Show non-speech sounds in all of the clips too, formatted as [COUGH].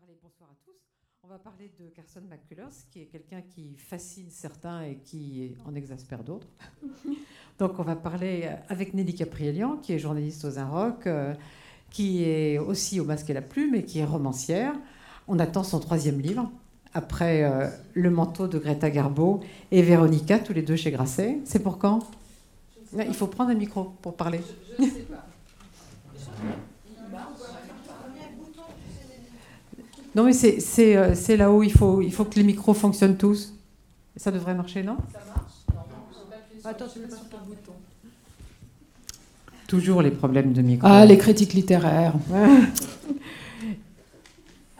parler, bonsoir à tous. On va parler de Carson McCullers, qui est quelqu'un qui fascine certains et qui en exaspère d'autres. [LAUGHS] Donc on va parler avec Nelly Caprielian, qui est journaliste aux Inrock, euh, qui est aussi au Masque et la Plume et qui est romancière. On attend son troisième livre, après euh, Le manteau de Greta Garbo et Véronica, tous les deux chez Grasset. C'est pour quand? Il faut prendre un micro pour parler. Je ne sais pas. [LAUGHS] Non, mais c'est euh, là-haut, il faut, il faut que les micros fonctionnent tous. Ça devrait marcher, non? Ça marche? Non, Attends, je vais pas sur ton bouton. Toujours les problèmes de micro. Ah, les critiques littéraires. [LAUGHS]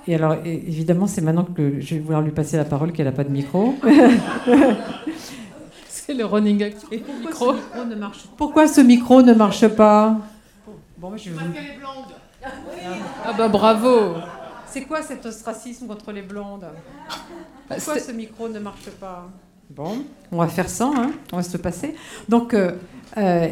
Et alors, évidemment, c'est maintenant que je vais vouloir lui passer la parole qu'elle n'a pas de micro. [LAUGHS] c'est le running gag Pourquoi micro. Ce micro ne marche Pourquoi ce micro ne marche pas? Bon, je vais Parce qu'elle est blonde. Ah bah bravo c'est quoi cet ostracisme contre les blondes Pourquoi ce micro ne marche pas Bon, on va faire ça, hein on va se passer. Donc, euh, euh,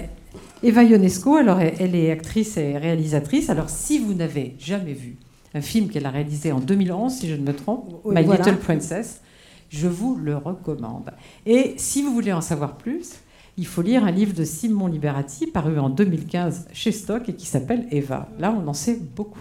Eva Ionesco, alors elle est actrice et réalisatrice. Alors, si vous n'avez jamais vu un film qu'elle a réalisé en 2011, si je ne me trompe, My Little Princess, je vous le recommande. Et si vous voulez en savoir plus, il faut lire un livre de Simon Liberati paru en 2015 chez Stock et qui s'appelle Eva. Là, on en sait beaucoup.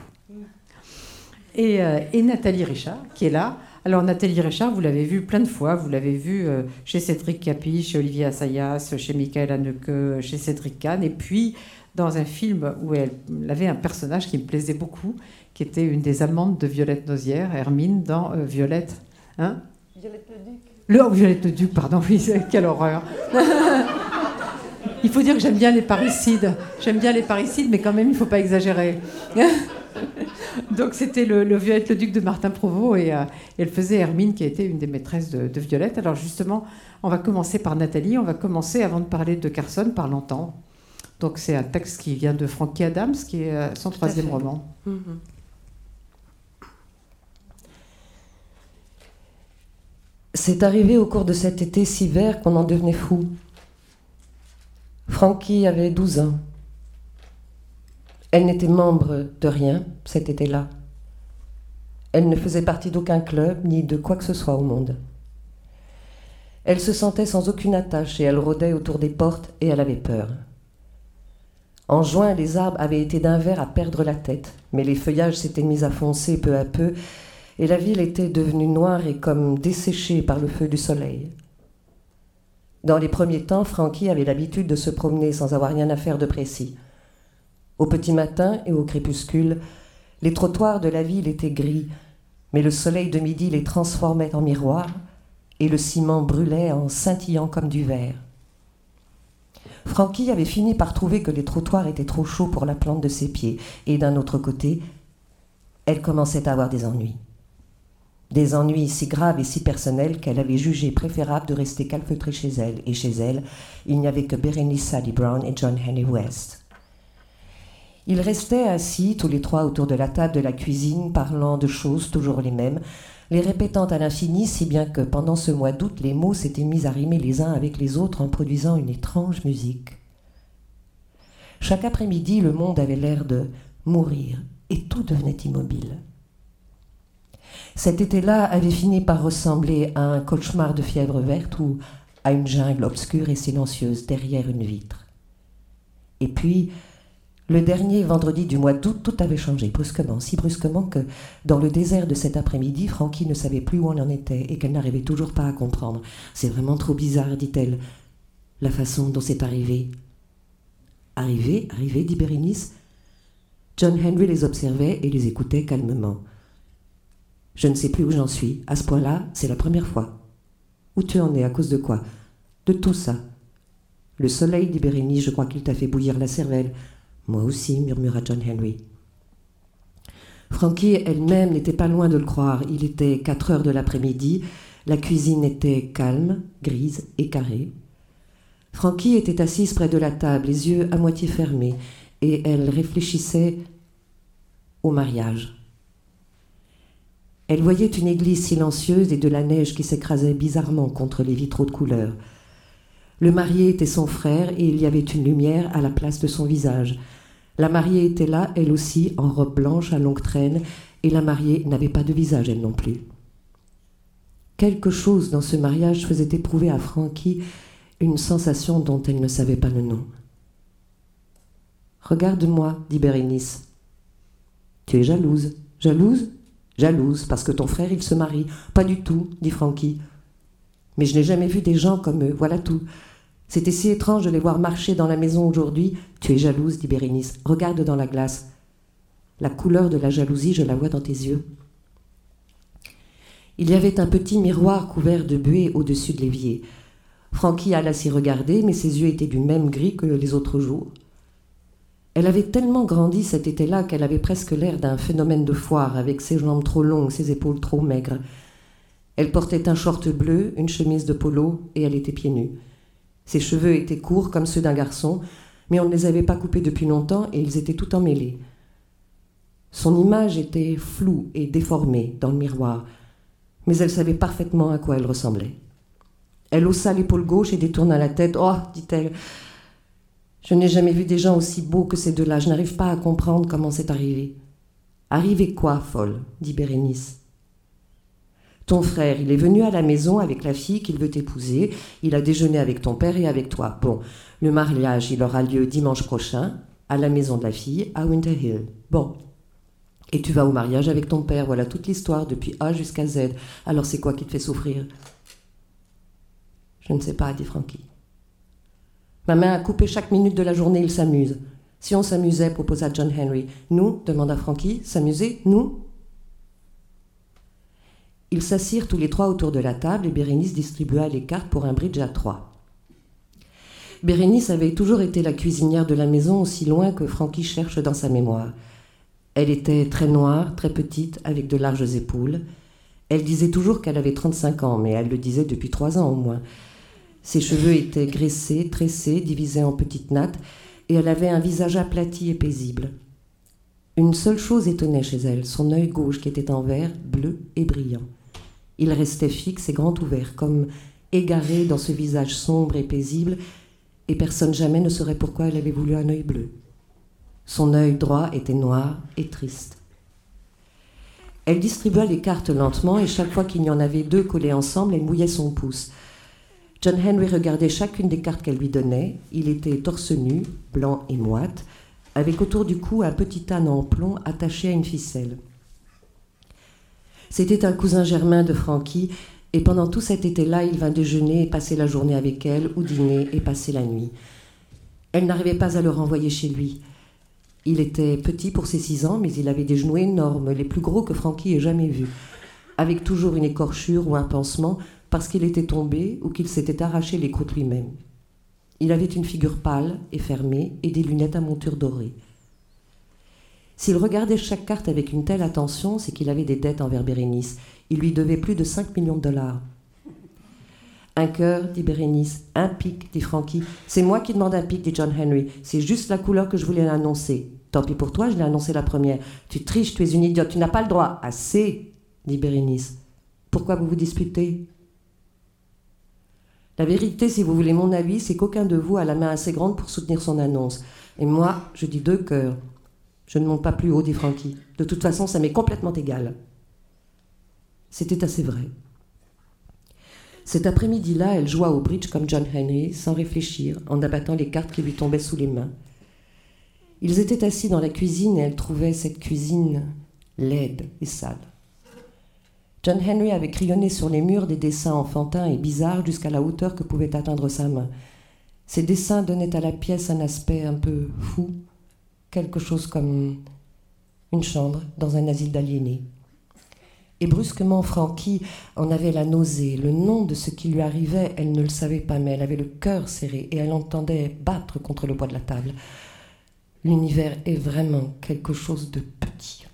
Euh, et, Nathalie Richard, qui est là. Alors Nathalie Richard, vous l'avez vu plein de fois, vous l'avez vu euh, chez Cédric Capi, chez Olivier Assayas, chez Michael Haneke, chez Cédric Kahn, et puis dans un film où elle, avait un personnage qui me plaisait beaucoup, qui était une des amantes de Violette Nozière, Hermine, dans euh, Violette. Hein? Violette le Duc. Le, oh, Violette le Duc, pardon, [LAUGHS] oui, quelle horreur. il faut dire que j'aime bien les parricides. J'aime bien les parricides, mais quand même, il ne faut pas exagérer. [LAUGHS] [LAUGHS] Donc c'était le, Violette le Duc de Martin Provost et euh, elle faisait Hermine qui a été une des maîtresses de, Violette. Alors justement, on va commencer par Nathalie. On va commencer avant de parler de Carson par l'entendre. Donc c'est un texte qui vient de Frankie Adams, qui est euh, son troisième roman. Mm-hmm. C'est arrivé au cours de cet été si vert qu'on en devenait fou. Frankie avait 12 ans. Elle n'était membre de rien cet été-là. Elle ne faisait partie d'aucun club ni de quoi que ce soit au monde. Elle se sentait sans aucune attache et elle rôdait autour des portes et elle avait peur. En juin, les arbres avaient été d'un vert à perdre la tête, mais les feuillages s'étaient mis à foncer peu à peu et la ville était devenue noire et comme desséchée par le feu du soleil. Dans les premiers temps, Frankie avait l'habitude de se promener sans avoir rien à faire de précis. Au petit matin et au crépuscule, les trottoirs de la ville étaient gris, mais le soleil de midi les transformait en miroirs et le ciment brûlait en scintillant comme du verre. Frankie avait fini par trouver que les trottoirs étaient trop chauds pour la plante de ses pieds, et d'un autre côté, elle commençait à avoir des ennuis. Des ennuis si graves et si personnels qu'elle avait jugé préférable de rester calfeutrée chez elle, et chez elle, il n'y avait que Berenice Sally Brown et John Henry West. Ils restaient assis tous les trois autour de la table de la cuisine, parlant de choses toujours les mêmes, les répétant à l'infini, si bien que pendant ce mois d'août, les mots s'étaient mis à rimer les uns avec les autres en produisant une étrange musique. Chaque après-midi, le monde avait l'air de mourir et tout devenait immobile. Cet été-là avait fini par ressembler à un cauchemar de fièvre verte ou à une jungle obscure et silencieuse derrière une vitre. Et puis, le dernier vendredi du mois d'août, tout avait changé brusquement, si brusquement que dans le désert de cet après-midi, Frankie ne savait plus où on en était et qu'elle n'arrivait toujours pas à comprendre. C'est vraiment trop bizarre, dit-elle, la façon dont c'est arrivé. Arrivé, arrivé, dit Bérénice. John Henry les observait et les écoutait calmement. Je ne sais plus où j'en suis. À ce point-là, c'est la première fois. Où tu en es? À cause de quoi? De tout ça. Le soleil, dit Bérénice, je crois qu'il t'a fait bouillir la cervelle. Moi aussi, murmura John Henry. Frankie elle-même n'était pas loin de le croire. Il était quatre heures de l'après-midi. La cuisine était calme, grise et carrée. Frankie était assise près de la table, les yeux à moitié fermés, et elle réfléchissait au mariage. Elle voyait une église silencieuse et de la neige qui s'écrasait bizarrement contre les vitraux de couleur. Le marié était son frère et il y avait une lumière à la place de son visage. La mariée était là, elle aussi, en robe blanche à longue traîne, et la mariée n'avait pas de visage, elle non plus. Quelque chose dans ce mariage faisait éprouver à Frankie une sensation dont elle ne savait pas le nom. Regarde-moi, dit Bérénice. Tu es jalouse. Jalouse? Jalouse, parce que ton frère, il se marie. Pas du tout, dit Frankie. Mais je n'ai jamais vu des gens comme eux, voilà tout. C'était si étrange de les voir marcher dans la maison aujourd'hui. Tu es jalouse, dit Bérénice. Regarde dans la glace. La couleur de la jalousie, je la vois dans tes yeux. Il y avait un petit miroir couvert de buée au-dessus de l'évier. Frankie alla s'y regarder, mais ses yeux étaient du même gris que les autres jours. Elle avait tellement grandi cet été-là qu'elle avait presque l'air d'un phénomène de foire, avec ses jambes trop longues, ses épaules trop maigres. Elle portait un short bleu, une chemise de polo, et elle était pieds nus. Ses cheveux étaient courts comme ceux d'un garçon, mais on ne les avait pas coupés depuis longtemps et ils étaient tout emmêlés. Son image était floue et déformée dans le miroir, mais elle savait parfaitement à quoi elle ressemblait. Elle haussa l'épaule gauche et détourna la tête. Oh, dit-elle, je n'ai jamais vu des gens aussi beaux que ces deux-là. Je n'arrive pas à comprendre comment c'est arrivé. Arrivé quoi, folle? dit Bérénice. Ton frère, il est venu à la maison avec la fille qu'il veut épouser. Il a déjeuné avec ton père et avec toi. Bon, le mariage, il aura lieu dimanche prochain, à la maison de la fille, à Winter Hill. Bon. Et tu vas au mariage avec ton père. Voilà toute l'histoire, depuis A jusqu'à Z. Alors c'est quoi qui te fait souffrir? Je ne sais pas, dit Frankie. Ma main a coupé chaque minute de la journée, il s'amuse. Si on s'amusait, proposa John Henry. Nous demanda Frankie. S'amuser Nous? Ils s'assirent tous les trois autour de la table et Bérénice distribua les cartes pour un bridge à trois. Bérénice avait toujours été la cuisinière de la maison aussi loin que Frankie cherche dans sa mémoire. Elle était très noire, très petite, avec de larges épaules. Elle disait toujours qu'elle avait 35 ans, mais elle le disait depuis trois ans au moins. Ses cheveux étaient graissés, tressés, divisés en petites nattes, et elle avait un visage aplati et paisible. Une seule chose étonnait chez elle, son œil gauche qui était en vert, bleu et brillant. Il restait fixe et grand ouvert, comme égaré dans ce visage sombre et paisible, et personne jamais ne saurait pourquoi elle avait voulu un œil bleu. Son œil droit était noir et triste. Elle distribua les cartes lentement, et chaque fois qu'il y en avait deux collées ensemble, elle mouillait son pouce. John Henry regardait chacune des cartes qu'elle lui donnait. Il était torse nu, blanc et moite, avec autour du cou un petit âne en plomb attaché à une ficelle. C'était un cousin germain de Frankie, et pendant tout cet été-là, il vint déjeuner et passer la journée avec elle, ou dîner et passer la nuit. Elle n'arrivait pas à le renvoyer chez lui. Il était petit pour ses six ans, mais il avait des genoux énormes, les plus gros que Frankie ait jamais vus, avec toujours une écorchure ou un pansement parce qu'il était tombé ou qu'il s'était arraché les côtes lui-même. Il avait une figure pâle et fermée et des lunettes à monture dorée. S'il regardait chaque carte avec une telle attention, c'est qu'il avait des dettes envers Bérénice. Il lui devait plus de 5 millions de dollars. Un cœur, dit Bérénice. Un pic, dit Frankie. C'est moi qui demande un pic, dit John Henry. C'est juste la couleur que je voulais annoncer. Tant pis pour toi, je l'ai annoncé la première. Tu triches, tu es une idiote, tu n'as pas le droit. Assez, dit Bérénice. Pourquoi vous vous disputez? La vérité, si vous voulez mon avis, c'est qu'aucun de vous a la main assez grande pour soutenir son annonce. Et moi, je dis deux cœurs. Je ne monte pas plus haut, dit Frankie. De toute façon, ça m'est complètement égal. C'était assez vrai. Cet après-midi-là, elle joua au bridge comme John Henry, sans réfléchir, en abattant les cartes qui lui tombaient sous les mains. Ils étaient assis dans la cuisine et elle trouvait cette cuisine laide et sale. John Henry avait crayonné sur les murs des dessins enfantins et bizarres jusqu'à la hauteur que pouvait atteindre sa main. Ces dessins donnaient à la pièce un aspect un peu fou, quelque chose comme une chambre dans un asile d'aliénés. Et brusquement, Frankie en avait la nausée. Le nom de ce qui lui arrivait, elle ne le savait pas, mais elle avait le cœur serré et elle entendait battre contre le bois de la table. L'univers est vraiment quelque chose de petit.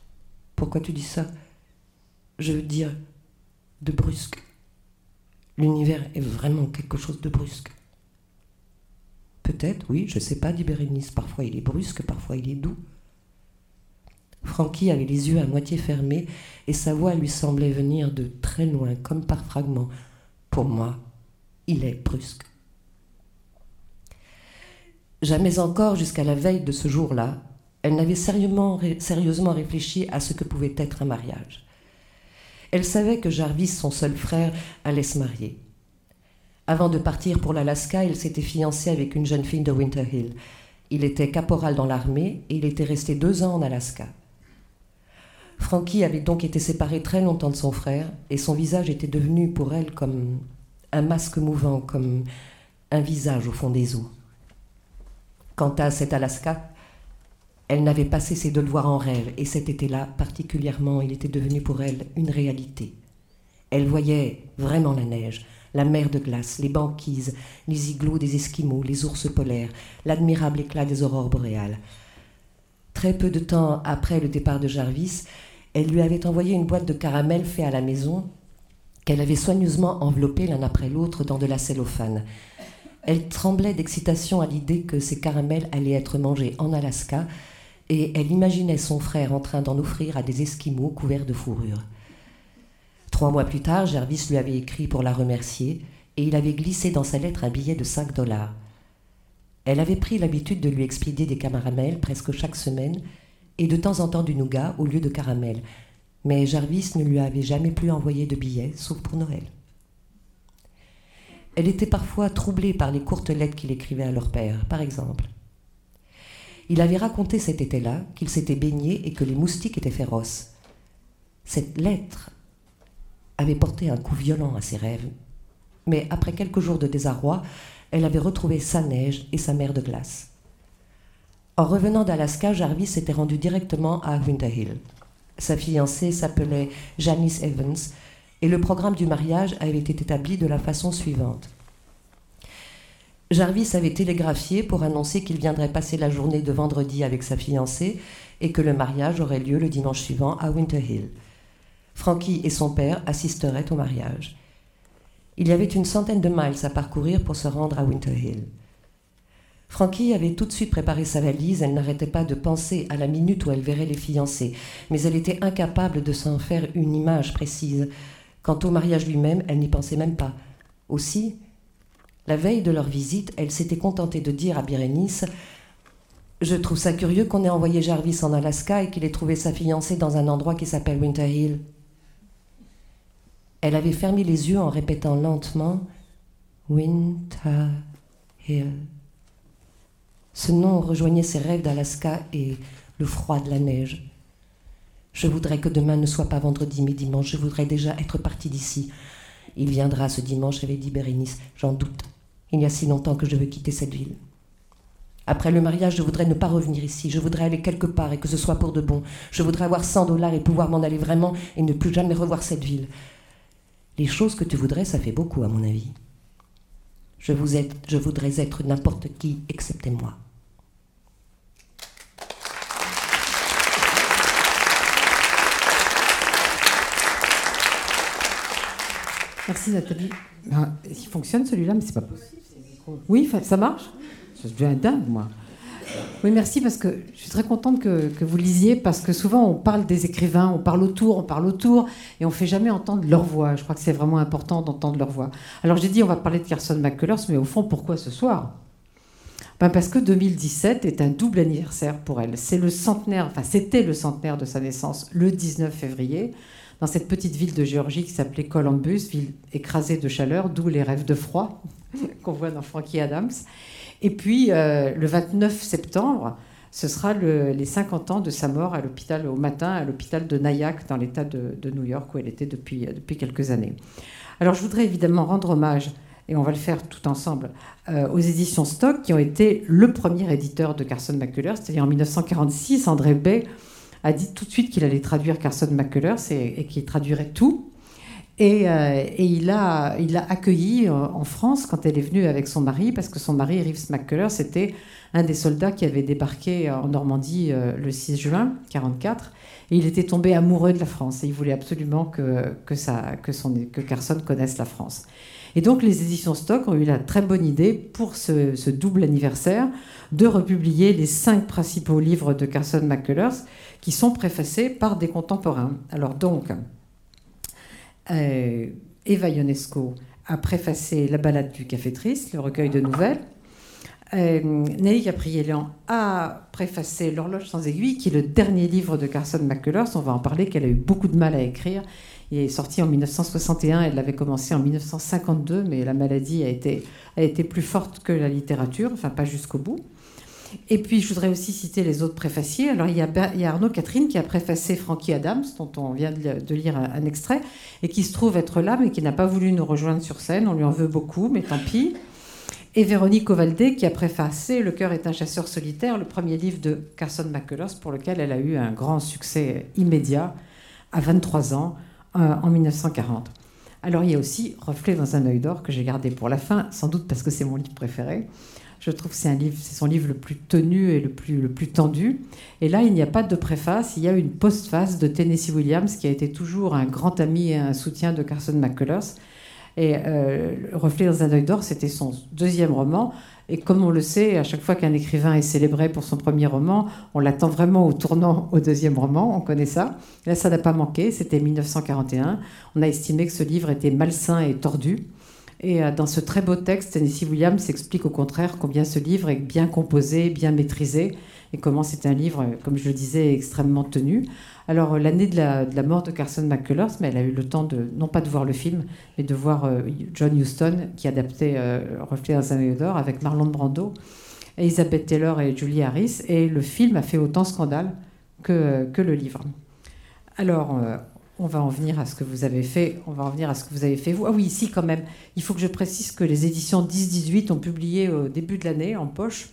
Pourquoi tu dis ça? Je veux dire, de brusque. L'univers est vraiment quelque chose de brusque. Peut-être, oui, je ne sais pas, dit Bérénice. Parfois il est brusque, parfois il est doux. Francky avait les yeux à moitié fermés et sa voix lui semblait venir de très loin, comme par fragments. Pour moi, il est brusque. Jamais encore, jusqu'à la veille de ce jour-là, Elle n'avait sérieusement, sérieusement réfléchi à ce que pouvait être un mariage. Elle savait que Jarvis, son seul frère, allait se marier. Avant de partir pour l'Alaska, il s'était fiancé avec une jeune fille de Winter Hill. Il était caporal dans l'armée et il était resté deux ans en Alaska. Frankie avait donc été séparée très longtemps de son frère et son visage était devenu pour elle comme un masque mouvant, comme un visage au fond des eaux. Quant à cet Alaska, elle n'avait pas cessé de le voir en rêve, et cet été-là, particulièrement, il était devenu pour elle une réalité. Elle voyait vraiment la neige, la mer de glace, les banquises, les igloos des Esquimaux, les ours polaires, l'admirable éclat des aurores boréales. Très peu de temps après le départ de Jarvis, elle lui avait envoyé une boîte de caramels fait à la maison qu'elle avait soigneusement enveloppé l'un après l'autre dans de la cellophane. Elle tremblait d'excitation à l'idée que ces caramels allaient être mangés en Alaska, et elle imaginait son frère en train d'en offrir à des Esquimaux couverts de fourrure. Trois mois plus tard, Jervis lui avait écrit pour la remercier, et il avait glissé dans sa lettre un billet de 5 dollars. Elle avait pris l'habitude de lui expédier des caramels presque chaque semaine, et de temps en temps du nougat au lieu de caramel, mais Jarvis ne lui avait jamais plus envoyé de billets, sauf pour Noël. Elle était parfois troublée par les courtes lettres qu'il écrivait à leur père, par exemple. Il avait raconté cet été-là qu'il s'était baigné et que les moustiques étaient féroces. Cette lettre avait porté un coup violent à ses rêves, mais après quelques jours de désarroi, elle avait retrouvé sa neige et sa mer de glace. En revenant d'Alaska, Jarvis s'était rendu directement à Winter Hill. Sa fiancée s'appelait Janice Evans et le programme du mariage avait été établi de la façon suivante. Jarvis avait télégraphié pour annoncer qu'il viendrait passer la journée de vendredi avec sa fiancée et que le mariage aurait lieu le dimanche suivant à Winter Hill. Frankie et son père assisteraient au mariage. Il y avait une centaine de miles à parcourir pour se rendre à Winter Hill. Frankie avait tout de suite préparé sa valise, elle n'arrêtait pas de penser à la minute où elle verrait les fiancés, mais elle était incapable de s'en faire une image précise. Quant au mariage lui-même, elle n'y pensait même pas. Aussi, la veille de leur visite, elle s'était contentée de dire à Bérénice Je trouve ça curieux qu'on ait envoyé Jarvis en Alaska et qu'il ait trouvé sa fiancée dans un endroit qui s'appelle Winter Hill. Elle avait fermé les yeux en répétant lentement Winter Hill. Ce nom rejoignait ses rêves d'Alaska et le froid de la neige. Je voudrais que demain ne soit pas vendredi mais dimanche. Je voudrais déjà être partie d'ici. Il viendra ce dimanche, avait dit Bérénice. J'en doute. Il y a si longtemps que je veux quitter cette ville. Après le mariage, je voudrais ne pas revenir ici. Je voudrais aller quelque part et que ce soit pour de bon. Je voudrais avoir 100 dollars et pouvoir m'en aller vraiment et ne plus jamais revoir cette ville. Les choses que tu voudrais, ça fait beaucoup, à mon avis. Je, vous je voudrais être n'importe qui excepté moi. Merci Nathalie. Ben, il fonctionne celui-là, mais c'est pas possible. Oui, ça marche? Je deviens dingue, moi. Oui, merci, parce que je suis très contente que, vous lisiez, parce que souvent on parle des écrivains, on parle autour, on parle autour, et on ne fait jamais entendre leur voix. Je crois que c'est vraiment important d'entendre leur voix. Alors j'ai dit, on va parler de Carson McCullers, mais au fond, pourquoi ce soir? Ben Parce que 2017 est un double anniversaire pour elle. C'est le centenaire, enfin c'était le centenaire de sa naissance, le 19 février dans cette petite ville de Géorgie qui s'appelait Columbus, ville écrasée de chaleur, d'où les rêves de froid [LAUGHS] qu'on voit dans Frankie Adams. Et puis, euh, le 29 septembre, ce sera les 50 ans de sa mort à l'hôpital au matin, à l'hôpital de Nyack, dans l'État de, New York, où elle était depuis, depuis quelques années. Alors, je voudrais évidemment rendre hommage, et on va le faire tout ensemble, euh, aux éditions Stock, qui ont été le premier éditeur de Carson McCullers, c'est-à-dire en 1946, André Bay a dit tout de suite qu'il allait traduire Carson McCullers et, qu'il traduirait tout. Et, euh, il, a, il a accueilli euh, en France quand elle est venue avec son mari, parce que son mari, Reeves McCullers, c'était un des soldats qui avait débarqué en Normandie euh, le 6 juin 1944. Et il était tombé amoureux de la France et il voulait absolument que Carson connaisse la France. Et donc les éditions Stock ont eu la très bonne idée pour ce, ce double anniversaire de republier les cinq principaux livres de Carson McCullers qui sont préfacés par des contemporains. Alors donc, euh, Eva Ionesco a préfacé La balade du café triste, le recueil de nouvelles. Euh, Nelly Capriélan a préfacé L'horloge sans aiguille, qui est le dernier livre de Carson McCullers. On va en parler, qu'elle a eu beaucoup de mal à écrire. Il est sorti en 1961, elle l'avait commencé en 1952, mais la maladie a été, a été plus forte que la littérature, enfin pas jusqu'au bout. Et puis, je voudrais aussi citer les autres préfaciers. Alors, il y, a, Arnaud Catherine qui a préfacé Frankie Adams, dont on vient de lire un, extrait, et qui se trouve être là, mais qui n'a pas voulu nous rejoindre sur scène. On lui en veut beaucoup, mais tant pis et Véronique Ovaldé qui a préfacé Le cœur est un chasseur solitaire, le premier livre de Carson McCullers pour lequel elle a eu un grand succès immédiat à 23 ans euh, en 1940. Alors il y a aussi Reflet dans un œil d'or que j'ai gardé pour la fin, sans doute parce que c'est mon livre préféré. Je trouve que c'est son livre le plus tenu et le plus, le plus tendu. Et là, il n'y a pas de préface, il y a une postface de Tennessee Williams, qui a été toujours un grand ami et un soutien de Carson McCullers, et euh, Reflet dans un œil d'or, c'était son deuxième roman. Et comme on le sait, à chaque fois qu'un écrivain est célébré pour son premier roman, on l'attend vraiment au tournant au deuxième roman, on connaît ça. Là, ça n'a pas manqué, c'était 1941. On a estimé que ce livre était malsain et tordu. Et euh, dans ce très beau texte, Tennessee Williams explique au contraire combien ce livre est bien composé, bien maîtrisé, et comment c'est un livre, comme je le disais, extrêmement tenu. Alors, euh, l'année de la, mort de Carson McCullers, mais elle a eu le temps de, non pas de voir le film, mais de voir euh, John Huston, qui adaptait euh, Reflet dans un d'or avec Marlon Brando, Elizabeth Taylor et Julie Harris. Et le film a fait autant scandale que, que le livre. Alors, on va en venir à ce que vous avez fait. On va en venir à ce que vous avez fait. Ah oui, ici quand même, il faut que je précise que les éditions 10-18 ont publié au début de l'année en poche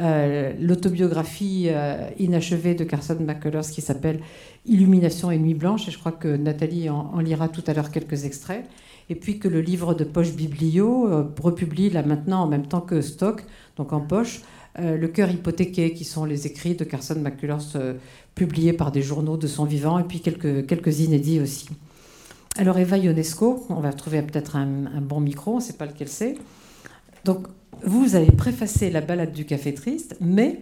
euh, l'autobiographie euh, inachevée de Carson McCullers qui s'appelle Illumination et Nuit Blanche, et je crois que Nathalie en, lira tout à l'heure quelques extraits, et puis que le livre de poche Biblio euh, republie là maintenant en même temps que Stock, donc en poche, Le cœur hypothéqué, qui sont les écrits de Carson McCullers publiés par des journaux de son vivant, et puis quelques, quelques inédits aussi. Alors Eva Ionesco, on va trouver peut-être un, bon micro, on ne sait pas lequel c'est. Donc vous avez préfacé la balade du café triste, mais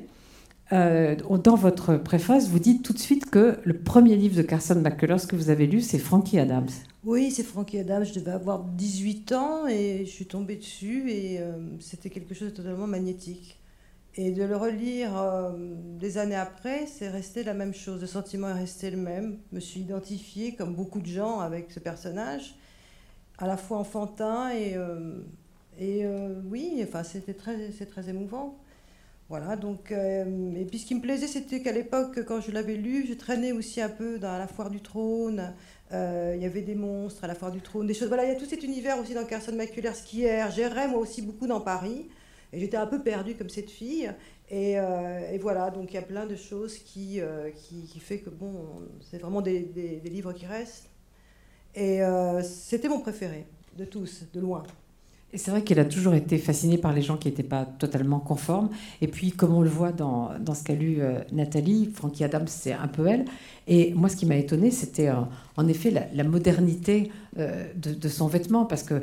euh, dans votre préface, vous dites tout de suite que le premier livre de Carson McCullers que vous avez lu, c'est Frankie Adams. Oui, c'est Frankie Adams. Je devais avoir 18 ans et je suis tombée dessus et euh, c'était quelque chose de totalement magnétique. Et de le relire euh, des années après, c'est resté la même chose. Le sentiment est resté le même. Je me suis identifiée, comme beaucoup de gens, avec ce personnage, à la fois enfantin et et euh, oui, enfin, c'était très, c'est très émouvant. Voilà, donc, euh, et puis ce qui me plaisait, c'était qu'à l'époque, quand je l'avais lu, je traînais aussi un peu dans la foire du trône. Euh, il y avait des monstres à la foire du trône, des choses. Voilà, il y a tout cet univers aussi dans Carson McCullers qui J'errais moi aussi beaucoup dans Paris. Et j'étais un peu perdue comme cette fille. Et, et, voilà, donc il y a plein de choses qui, qui, qui fait que, bon, c'est vraiment des, des, des, livres qui restent. Et c'était mon préféré de tous, de loin. C'est vrai qu'elle a toujours été fascinée par les gens qui n'étaient pas totalement conformes. Et puis, comme on le voit dans, dans ce qu'a lu euh, Nathalie, Frankie Adams, c'est un peu elle. Et moi, ce qui m'a étonné, c'était euh, en effet la, modernité euh, de, son vêtement, parce que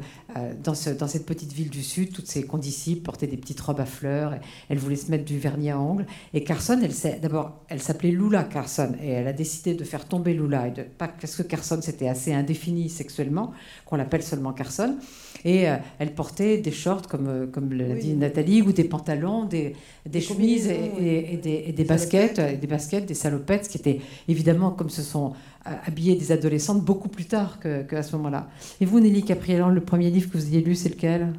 dans, ce, dans, cette petite ville du Sud, toutes ses condisciples portaient des petites robes à fleurs, elle voulait se mettre du vernis à ongles. Et Carson, elle d'abord, elle s'appelait Lula Carson, et elle a décidé de faire tomber Lula, parce que Carson c'était assez indéfini sexuellement, qu'on l'appelle seulement Carson. Et euh, elle portait des shorts, comme, euh, comme l'a dit Nathalie, ou des pantalons, des, des, chemises et, des, des baskets, des baskets, des salopettes, qui étaient évidemment, comme ce sont euh, habillées des adolescentes, beaucoup plus tard qu'à ce moment-là. Et vous, Nelly Caprielan, le premier livre que vous ayez lu, c'est lequel?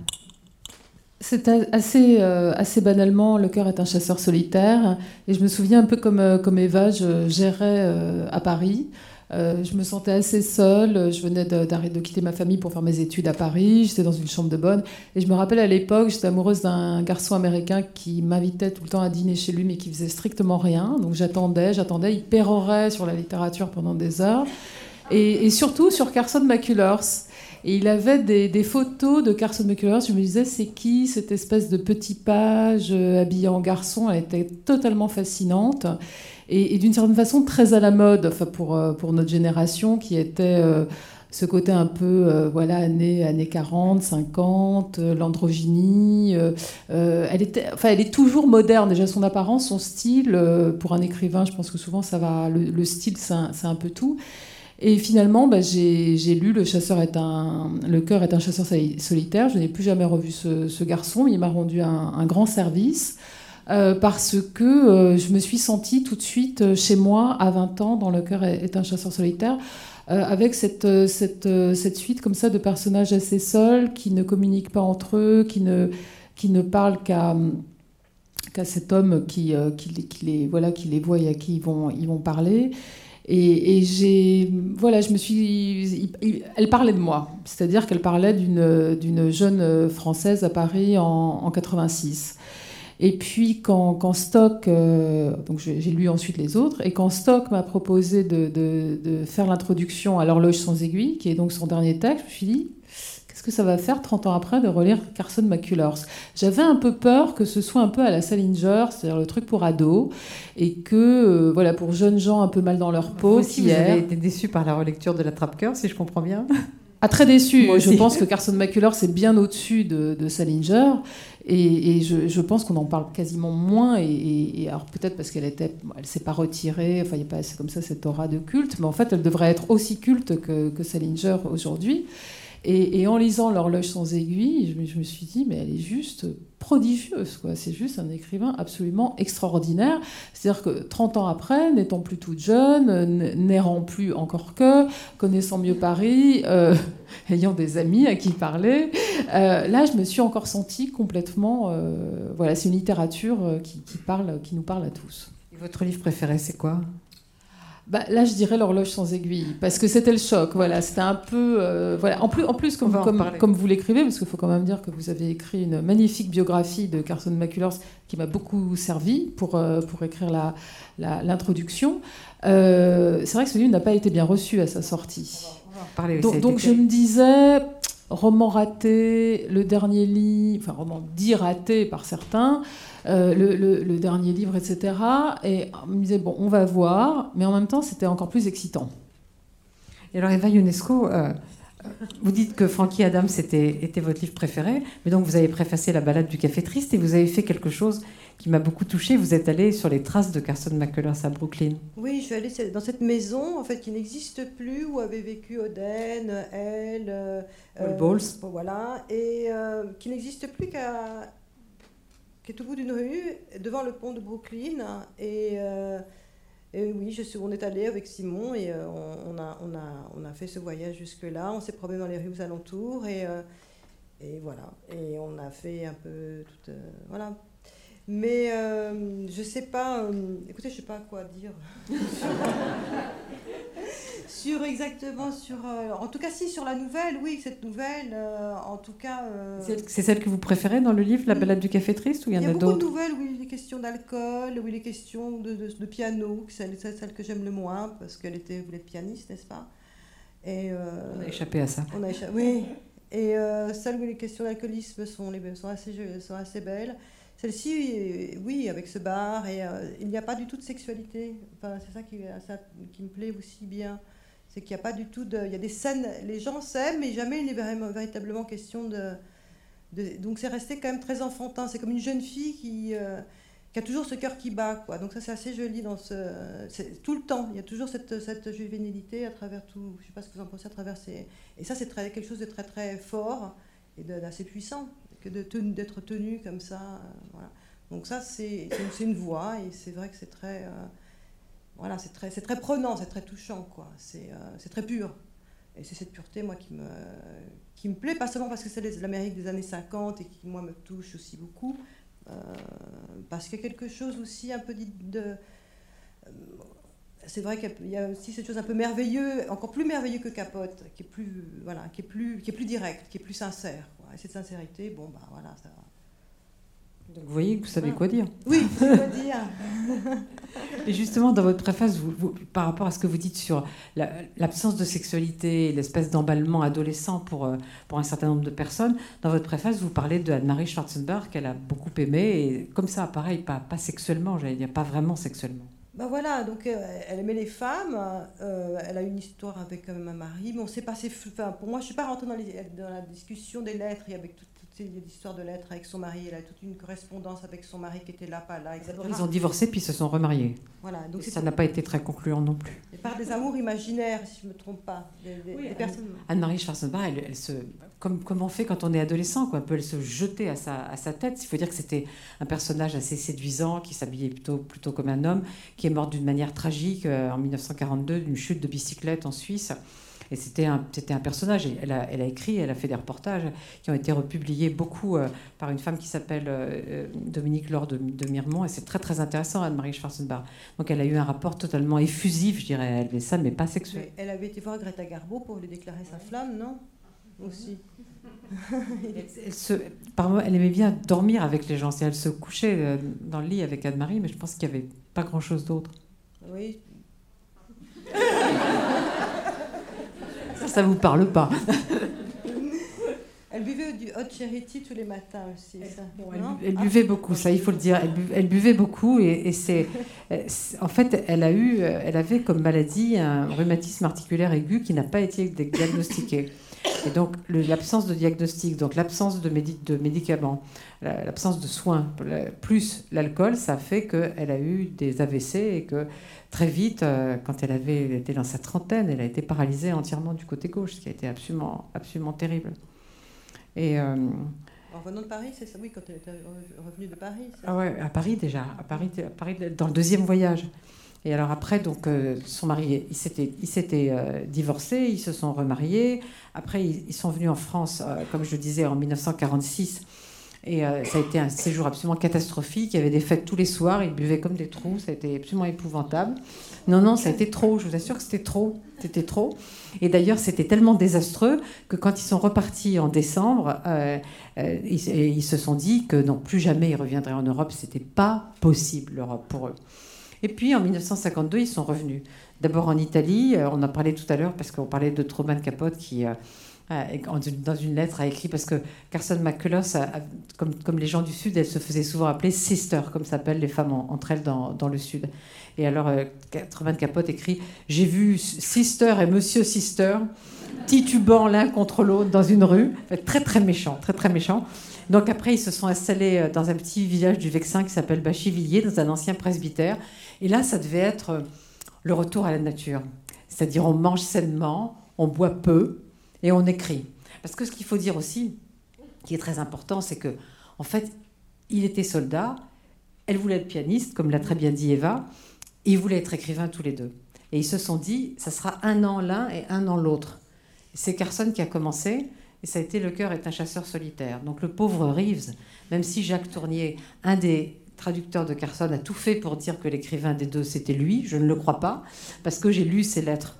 C'est assez, assez banalement, Le cœur est un chasseur solitaire. Et je me souviens un peu comme, comme Eva, je gérais à Paris. Euh, je me sentais assez seule. Je venais d'arrêter de, quitter ma famille pour faire mes études à Paris. J'étais dans une chambre de bonne. Et je me rappelle à l'époque, j'étais amoureuse d'un garçon américain qui m'invitait tout le temps à dîner chez lui, mais qui faisait strictement rien. Donc j'attendais, j'attendais. Il pérorait sur la littérature pendant des heures. Et, surtout sur Carson McCullers. Et il avait des, photos de Carson McCullers. Je me disais, c'est qui cette espèce de petit page euh, habillé en garçon? Elle était totalement fascinante et, d'une certaine façon très à la mode enfin pour, euh, pour notre génération qui était euh, ce côté un peu euh, voilà années, années 40, 50, l'androgynie. elle, enfin, elle est toujours moderne, déjà son apparence, son style. pour un écrivain, je pense que souvent ça va. Le, style, c'est un, peu tout. Et finalement, bah, j'ai lu Le chasseur est un, le cœur est un chasseur solitaire. Je n'ai plus jamais revu ce, garçon, il m'a rendu un, grand service. Euh, parce que euh, je me suis sentie tout de suite euh, chez moi à 20 ans dans Le cœur est un chasseur solitaire, avec cette, cette, suite comme ça de personnages assez seuls, qui ne communiquent pas entre eux, qui ne, qui ne parlent qu'à qu'à cet homme qui, qui, qui, les, voilà, qui les voit et à qui ils vont, ils vont parler. Et, j'ai, voilà, je me suis, elle parlait de moi, c'est-à-dire qu'elle parlait d'une jeune française à Paris en, en 86. Et puis quand, Stock, euh, donc j'ai lu ensuite les autres, et quand Stock m'a proposé de, de, de faire l'introduction à l'horloge sans aiguille, qui est donc son dernier texte, je me suis dit, que ça va faire 30 ans après de relire Carson McCullers J'avais un peu peur que ce soit un peu à la Salinger, c'est-à-dire le truc pour ados, et que, euh, voilà, pour jeunes gens un peu mal dans leur peau. Vous aussi, vous avez été déçu par la relecture de la Trappe-Cœur, si je comprends bien [LAUGHS] ah, très déçu. Je pense que Carson McCullers c'est bien au-dessus de, de, Salinger. Et, je, pense qu'on en parle quasiment moins. Et, alors peut-être parce qu'elle était, elle s'est pas retirée. Enfin, il n'y a pas assez comme ça cette aura de culte. Mais en fait, elle devrait être aussi culte que, que Salinger aujourd'hui. Et, en lisant L'horloge sans aiguille, je me, suis dit, mais elle est juste prodigieuse. Quoi. C'est juste un écrivain absolument extraordinaire. C'est-à-dire que 30 ans après, n'étant plus toute jeune, n'errant plus encore que, connaissant mieux Paris, euh, [LAUGHS] ayant des amis à qui parler, euh, là, je me suis encore sentie complètement... Euh, voilà, c'est une littérature qui, parle, qui nous parle à tous. Et votre livre préféré, c'est quoi? Bah, là, je dirais l'horloge sans aiguille, parce que c'était le choc. Voilà, c'était un peu. Euh, voilà. En plus, en plus comme, comme, comme, vous l'écrivez, parce qu'il faut quand même dire que vous avez écrit une magnifique biographie de Carson McCullers qui m'a beaucoup servi pour, euh, pour écrire l'introduction. La, euh, c'est vrai que ce livre n'a pas été bien reçu à sa sortie. Parler, donc, donc je me disais, roman raté, le dernier livre, enfin roman dit raté par certains. Euh, le, dernier livre, etc. Et on me disait, bon, on va voir, mais en même temps, c'était encore plus excitant. Et alors, Eva UNESCO, euh, vous dites que Frankie Adams était, était votre livre préféré, mais donc vous avez préfacé La balade du café triste et vous avez fait quelque chose qui m'a beaucoup touchée. Vous êtes allé sur les traces de Carson McCullers à Brooklyn. Oui, je suis allée dans cette maison en fait qui n'existe plus où avait vécu Oden, elle, euh, Paul Bowles. Voilà, et qui n'existe plus qu'à qui est au bout d'une rue, devant le pont de Brooklyn. Et, euh, oui, je suis, on est allé avec Simon et euh, on, a, on, a, on a fait ce voyage jusque-là. On s'est promené dans les rues alentours et, euh, et voilà. Et on a fait un peu tout. voilà. Mais je sais pas. écoutez, je sais pas quoi dire. [LAUGHS] Sur exactement sur euh, en tout cas si sur la nouvelle oui cette nouvelle euh, en tout cas euh, c'est celle que vous préférez dans le livre La balade du café triste ou il y en a, d'autres Il y a beaucoup de nouvelles oui les questions d'alcool oui les questions de, de, piano c'est celle, que j'aime le moins parce qu'elle était voulait être pianiste n'est-ce pas? Et on a échappé à ça on a échappé oui et celles où les questions d'alcoolisme sont les sont assez sont assez belles celle-ci, oui, avec ce bar, et il n'y a pas du tout de sexualité. Enfin, c'est ça qui, me plaît aussi bien c'est qu'il n'y a pas du tout de. Il y a des scènes, les gens s'aiment, mais jamais il n'est véritablement question de. donc c'est resté quand même très enfantin. C'est comme une jeune fille qui, euh, a toujours ce cœur qui bat. Quoi. Donc ça, c'est assez joli dans. Tout le temps, il y a toujours cette, cette juvénilité à travers tout. Je ne sais pas ce que vous en pensez à travers ces. Et ça, c'est quelque chose de très très fort et d'assez puissant, d'être tenu comme ça. Euh. Donc ça, c'est une, une, voix et c'est vrai que c'est très. Euh, voilà, c'est très, très prenant, c'est très touchant, quoi. C'est euh, très pur. Et c'est cette pureté, moi, qui me, qui me plaît, pas seulement parce que c'est l'Amérique des années 50 et qui, moi, me touche aussi beaucoup, euh, parce qu'il y a quelque chose aussi un peu de... c'est vrai qu'il y a aussi cette chose un peu merveilleuse, encore plus merveilleux que Capote, qui est plus, voilà, qui est plus, qui est plus direct, qui est plus sincère. Et cette sincérité, bon, bah voilà, ça, donc vous voyez que vous savez quoi dire. Oui, quoi dire. [LAUGHS] et justement, dans votre préface, vous, par rapport à ce que vous dites sur l'absence de sexualité, l'espèce d'emballement adolescent pour, euh, pour un certain nombre de personnes, dans votre préface, vous parlez de Anne-Marie Schwarzenberg qu'elle a beaucoup aimé, et comme ça, pareil, pas, pas sexuellement, j'allais dire, pas vraiment sexuellement. Ben voilà, donc euh, elle aimait les femmes, euh, elle a une histoire avec ma mari, mais on s'est passé. Enfin, pour moi, je ne suis pas rentrée dans, dans, la discussion des lettres et avec toutes il y a l'histoire de lettres avec son mari. Elle a toute une correspondance avec son mari qui était là, pas là, etc. Ils ont divorcé puis ils se sont remariés. Voilà, donc ça n'a pas été très concluant non plus. Et par des amours imaginaires, si je ne me trompe pas. Des, personnes... Anne-Marie Schwarzenbach, elle, se, comme, comme on fait quand on est adolescent, quoi, elle se jeter à sa, à sa tête. Il faut dire que c'était un personnage assez séduisant, qui s'habillait plutôt, plutôt comme un homme, qui est mort d'une manière tragique euh, en 1942 d'une chute de bicyclette en Suisse. Et c'était un, c'était un personnage. elle, a, elle a écrit, elle a fait des reportages qui ont été republiés beaucoup euh, par une femme qui s'appelle euh, euh, Dominique Laure de, de, Mirmont. Et c'est très très intéressant, Anne-Marie Schwarzenbach. Donc elle a eu un rapport totalement effusif, je dirais, à Elvessa, mais pas sexuel. elle avait été voir Greta Garbo pour lui déclarer sa flamme, non? Aussi. [LAUGHS] elle, se, par elle aimait bien dormir avec les gens. Elle se couchait dans le lit avec Anne-Marie, mais je pense qu'il n'y avait pas grand-chose d'autre. Oui, [LAUGHS] ça vous parle pas. Elle buvait du hot charity tous les matins aussi. Ça. elle, buvait beaucoup, ça il faut le dire. Elle, buvait, beaucoup et, c'est, en fait, elle a eu, elle avait comme maladie un rhumatisme articulaire aigu qui n'a pas été diagnostiqué. Et donc l'absence de diagnostic, donc l'absence de, de, médicaments, l'absence de soins, plus l'alcool, ça fait qu'elle a eu des AVC et que très vite, euh, quand elle avait été dans sa trentaine, elle a été paralysée entièrement du côté gauche, ce qui a été absolument, absolument terrible. Et, euh, en venant de Paris, c'est ça? Oui, quand elle était revenue de Paris. Ah ouais, à Paris déjà, à Paris, à Paris dans le deuxième voyage. Et alors après, donc, euh, son mari, il s'était, divorcé, ils se sont remariés. Après, ils, ils sont venus en France, comme je disais, en 1946. Et euh, ça a été un séjour absolument catastrophique. Il y avait des fêtes tous les soirs, ils buvaient comme des trous, ça a été absolument épouvantable. Non, non, ça a été trop, je vous assure que c'était trop. C'était trop. Et d'ailleurs, c'était tellement désastreux que quand ils sont repartis en décembre, euh, euh, ils, se sont dit que non, plus jamais ils reviendraient en Europe. C'était pas possible, l'Europe, pour eux. Et puis en 1952, ils sont revenus. D'abord en Italie, on en parlait tout à l'heure parce qu'on parlait de Truman Capote qui euh, dans une lettre, a écrit, parce que Carson McCullers, comme, les gens du Sud, elle se faisait souvent appeler sister, comme s'appellent les femmes entre elles dans, le Sud. Et alors, euh, Capote écrit J'ai vu sister et monsieur sister titubant l'un contre l'autre dans une rue. Très, très méchant, très, très méchant. Donc après, ils se sont installés euh, dans un petit village du Vexin qui s'appelle Bachivilliers, dans un ancien presbytère. Et là, ça devait être euh, le retour à la nature. C'est-à-dire, on mange sainement, on boit peu, et on écrit. Parce que ce qu'il faut dire aussi, qui est très important, c'est que, en fait, il était soldat, elle voulait être pianiste, comme l'a très bien dit Eva, et ils voulaient être écrivains tous les deux. Et ils se sont dit, ça sera un an l'un et un an l'autre. C'est Carson qui a commencé, et ça a été Le cœur est un chasseur solitaire. Donc le pauvre Reeves, même si Jacques Tournier, un des traducteurs de Carson, a tout fait pour dire que l'écrivain des deux, c'était lui, je ne le crois pas, parce que j'ai lu ses lettres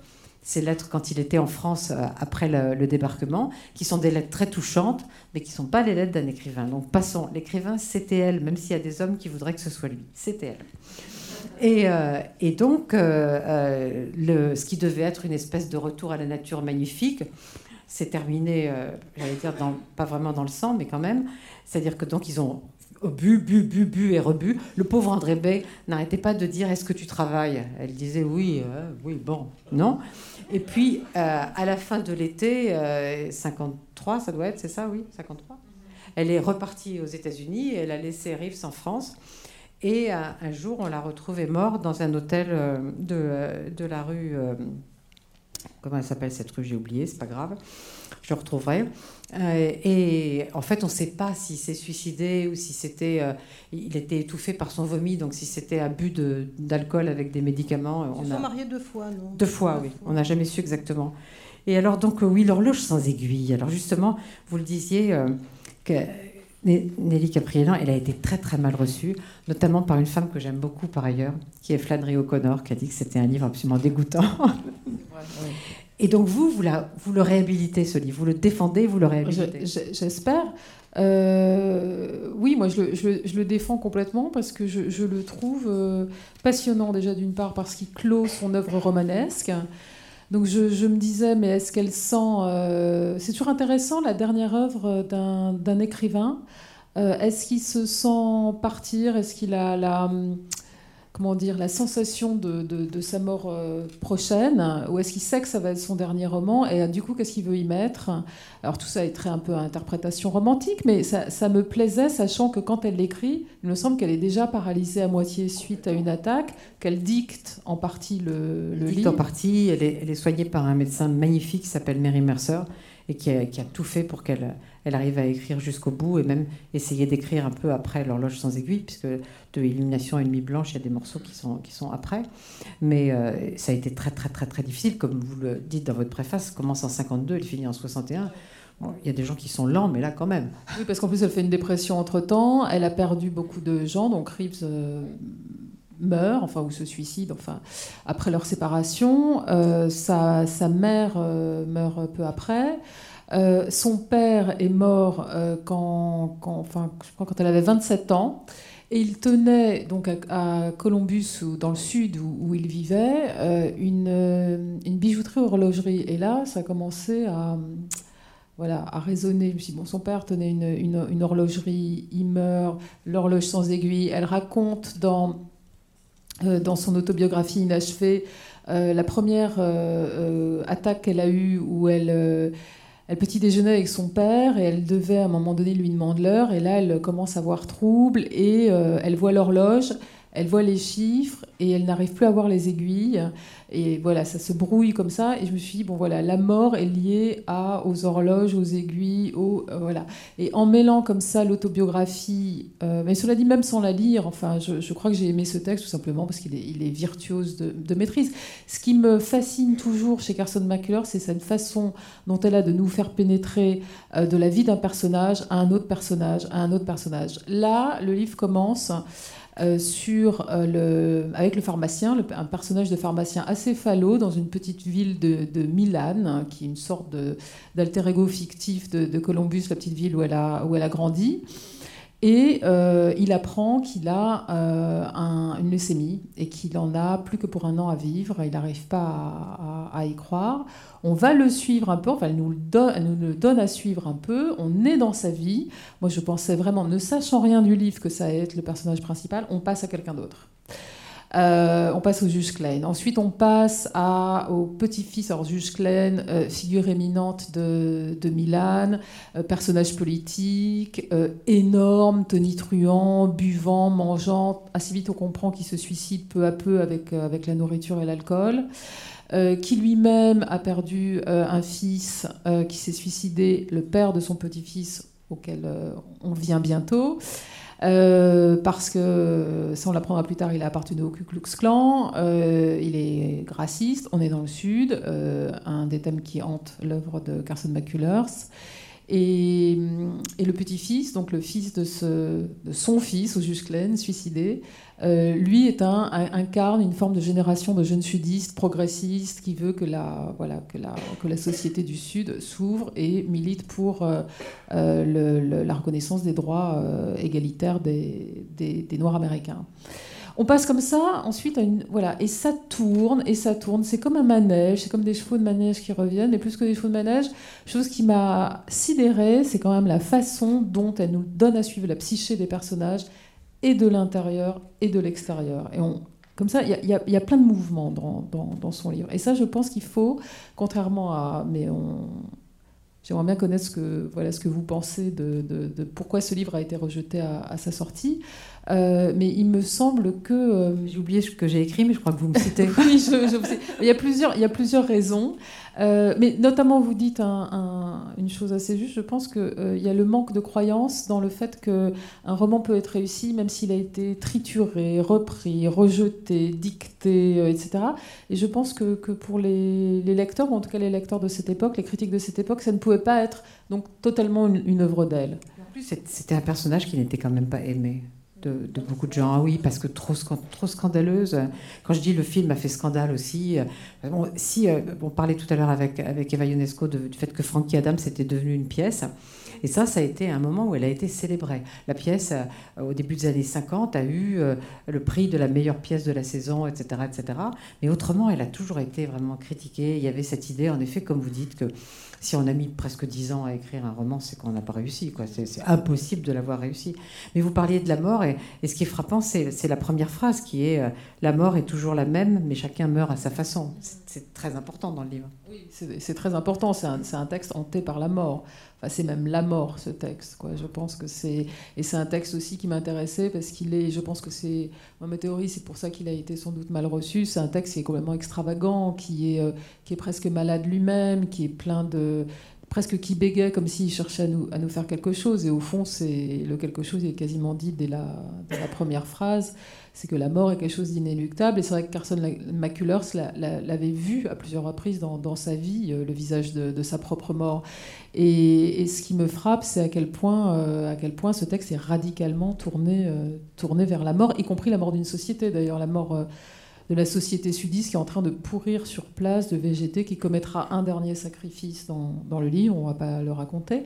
ces lettres quand il était en France euh, après le, débarquement, qui sont des lettres très touchantes, mais qui ne sont pas les lettres d'un écrivain. Donc passons, l'écrivain, c'était elle, même s'il y a des hommes qui voudraient que ce soit lui. C'était elle. Et, euh, donc, euh, ce qui devait être une espèce de retour à la nature magnifique, s'est terminé, j'allais dire, pas vraiment dans le sang, mais quand même. C'est-à-dire que donc ils ont bu, bu, bu, bu et rebu. Le pauvre André Bay n'arrêtait pas de dire Est-ce que tu travailles? Elle disait Oui, oui, bon, non. Et puis, euh, à la fin de l'été, 53, euh, ça doit être, c'est ça, oui, 53. Elle est repartie aux États-Unis, elle a laissé Reeves en France. Et euh, un jour, on l'a retrouvée morte dans un hôtel de, de la rue. comment elle s'appelle cette rue? J'ai oublié, c'est pas grave. Je retrouverai. Euh, et en fait, on ne sait pas s'il s'est suicidé ou si c'était. Euh, il était étouffé par son vomi, donc si c'était abus d'alcool avec des médicaments. Ils se sont mariés deux fois, non? Deux fois, oui. On n'a jamais su exactement. Et alors, donc, oui, l'horloge sans aiguille. Alors, justement, vous le disiez, euh, que Nelly Capriélan, elle a été très, très mal reçue, notamment par une femme que j'aime beaucoup par ailleurs, qui est Flannery O'Connor, qui a dit que c'était un livre absolument dégoûtant. [LAUGHS] Et donc vous, vous, le réhabilitez, ce livre, vous le défendez, vous le réhabilitez. J'espère. Euh, oui, moi je le, défends complètement parce que je, le trouve euh, passionnant déjà d'une part parce qu'il clôt son œuvre romanesque. Donc je, me disais, mais est-ce qu'elle sent... Euh, c'est toujours intéressant la dernière œuvre d'un écrivain. est-ce qu'il se sent partir? Est-ce qu'il a la comment dire, la sensation de, de, sa mort euh, prochaine, ou est-ce qu'il sait que ça va être son dernier roman, et du coup, qu'est-ce qu'il veut y mettre? Alors tout ça est très un peu à interprétation romantique, mais ça, ça me plaisait, sachant que quand elle l'écrit, il me semble qu'elle est déjà paralysée à moitié suite à une attaque, qu'elle dicte en partie le, le dicte livre. en partie, elle est, elle est, soignée par un médecin magnifique qui s'appelle Mary Mercer, et qui a, tout fait pour qu'elle elle arrive à écrire jusqu'au bout et même essayer d'écrire un peu après l'horloge sans aiguille, puisque de Illumination et Nuit Blanche, il y a des morceaux qui sont, qui sont après. Mais euh, ça a été très, très, très, très difficile. Comme vous le dites dans votre préface, commence en 52, elle finit en 61. il y a des gens qui sont lents, mais là quand même. Oui, parce qu'en plus, elle fait une dépression entre-temps. Elle a perdu beaucoup de gens, donc Reeves euh, meurt, enfin, ou se suicide, enfin, après leur séparation. Euh, sa, sa, mère meurt peu après. Euh, son père est mort euh, quand, enfin, je crois quand elle avait 27 ans. Et il tenait donc à, Columbus, ou dans le sud où, il vivait, euh, une, une, bijouterie horlogerie. Et là, ça a commencé à, voilà, à résonner. Je me suis dit, bon, son père tenait une, une, une horlogerie, il meurt, l'horloge sans aiguille. Elle raconte dans, dans son autobiographie inachevée la première attaque qu'elle a eue où elle elle petit déjeuner avec son père et elle devait à un moment donné lui demander l'heure et là elle commence à avoir trouble et euh, elle voit l'horloge elle voit les chiffres et elle n'arrive plus à voir les aiguilles. Et voilà, ça se brouille comme ça. Et je me suis dit, bon voilà, la mort est liée à, aux horloges, aux aiguilles, aux, euh, voilà. Et en mêlant comme ça l'autobiographie, euh, mais cela dit même sans la lire, enfin, je, crois que j'ai aimé ce texte tout simplement parce qu'il est, virtuose de, maîtrise. Ce qui me fascine toujours chez Carson McCullers, c'est cette façon dont elle a de nous faire pénétrer euh, de la vie d'un personnage à un autre personnage, à un autre personnage. Là, le livre commence euh, sur, euh, le, avec le pharmacien, un personnage de pharmacien assez falot dans une petite ville de, de Milan, qui est une sorte d'alter ego fictif de, de, Columbus, la petite ville où elle a, où elle a grandi. Et euh, il apprend qu'il a euh, une leucémie et qu'il en a plus que pour un an à vivre. Il n'arrive pas à, y croire. On va le suivre un peu, enfin, elle nous, le donne, nous le donne à suivre un peu. On est dans sa vie. Moi, je pensais vraiment, ne sachant rien du livre que ça allait être le personnage principal, on passe à quelqu'un d'autre. Euh, on passe au juge Klein. Ensuite, on passe au petit-fils, alors juge Klein, euh, figure éminente de, de Milan, euh, personnage politique, énorme, tonitruant, buvant, mangeant. Assez vite, on comprend qu'il se suicide peu à peu avec, avec la nourriture et l'alcool. qui lui-même a perdu un fils qui s'est suicidé, le père de son petit-fils auquel on vient bientôt. Euh, parce que, ça on l'apprendra plus tard, il a appartenu au Ku Klux Klan, euh, il est raciste, on est dans le Sud, euh, un des thèmes qui hante l'œuvre de Carson McCullers. Et, le petit-fils, donc le fils de, ce, de son fils, juge Klein, suicidé, euh, lui est un, incarne une forme de génération de jeunes sudistes, progressistes, qui veut que la, voilà, que la, que la société du Sud s'ouvre et milite pour euh, euh, la reconnaissance des droits égalitaires des, des Noirs américains. On passe comme ça, ensuite, à une, voilà, et ça tourne, et ça tourne. C'est comme un manège, c'est comme des chevaux de manège qui reviennent, mais plus que des chevaux de manège, chose qui m'a sidérée, c'est quand même la façon dont elle nous donne à suivre la psyché des personnages, et de l'intérieur et de l'extérieur. Et on, comme ça, il y, a plein de mouvements dans, dans, son livre. Et ça, je pense qu'il faut, contrairement à... Mais on, J'aimerais bien connaître ce que, voilà, ce que vous pensez de, de, pourquoi ce livre a été rejeté à sa sortie. Euh, mais il me semble que... Euh, j'ai oublié ce que j'ai écrit, mais je crois que vous me citez. [LAUGHS] oui, je, je, il, y a plusieurs, il y a plusieurs raisons. Euh, mais notamment, vous dites une chose assez juste. Je pense qu'il euh, y a le manque de croyance dans le fait qu'un roman peut être réussi même s'il a été trituré, repris, rejeté, dicté, euh, etc. Et je pense que, que pour les, les, lecteurs, ou en tout cas les lecteurs de cette époque, les critiques de cette époque, ça ne pouvait pas être donc totalement une, une œuvre d'elle. En plus, c'était un personnage qui n'était quand même pas aimé de, beaucoup de gens. Ah oui, parce que trop, trop scandaleuse. Quand je dis le film a fait scandale aussi. Euh, bon, si, euh, on parlait tout à l'heure avec, avec Eva Ionesco du fait que Frankie Adams était devenue une pièce. Et ça, ça a été un moment où elle a été célébrée. La pièce, euh, au début des années 50, a eu le prix de la meilleure pièce de la saison, etc., etc. Mais autrement, elle a toujours été vraiment critiquée. Il y avait cette idée, en effet, comme vous dites, que si on a mis presque dix ans à écrire un roman, c'est qu'on n'a pas réussi. C'est impossible de l'avoir réussi. Mais vous parliez de la mort, Et, ce qui est frappant, c'est la première phrase qui est euh, La mort est toujours la même, mais chacun meurt à sa façon. C'est très important dans le livre. Oui, c'est très important. C'est un, texte hanté par la mort. Enfin, c'est même la mort, ce texte. Quoi. Je pense que c'est. Et c'est un texte aussi qui m'intéressait parce qu'il est. Je pense que c'est. Ma théorie, c'est pour ça qu'il a été sans doute mal reçu. C'est un texte qui est complètement extravagant, qui est, euh, qui est presque malade lui-même, qui est plein de presque qui bégait comme s'il cherchait à nous, à nous faire quelque chose. Et au fond, c'est le quelque chose est quasiment dit dès la, première phrase. C'est que la mort est quelque chose d'inéluctable. Et c'est vrai que Carson McCullers l'avait vu à plusieurs reprises dans, sa vie, euh, le visage de, de, sa propre mort. Et, ce qui me frappe, c'est à quel point, euh, à quel point ce texte est radicalement tourné, euh, tourné vers la mort, y compris la mort d'une société. D'ailleurs, la mort de la société sudiste qui est en train de pourrir sur place, de végéter, qui commettra un dernier sacrifice dans, le livre, on ne va pas le raconter.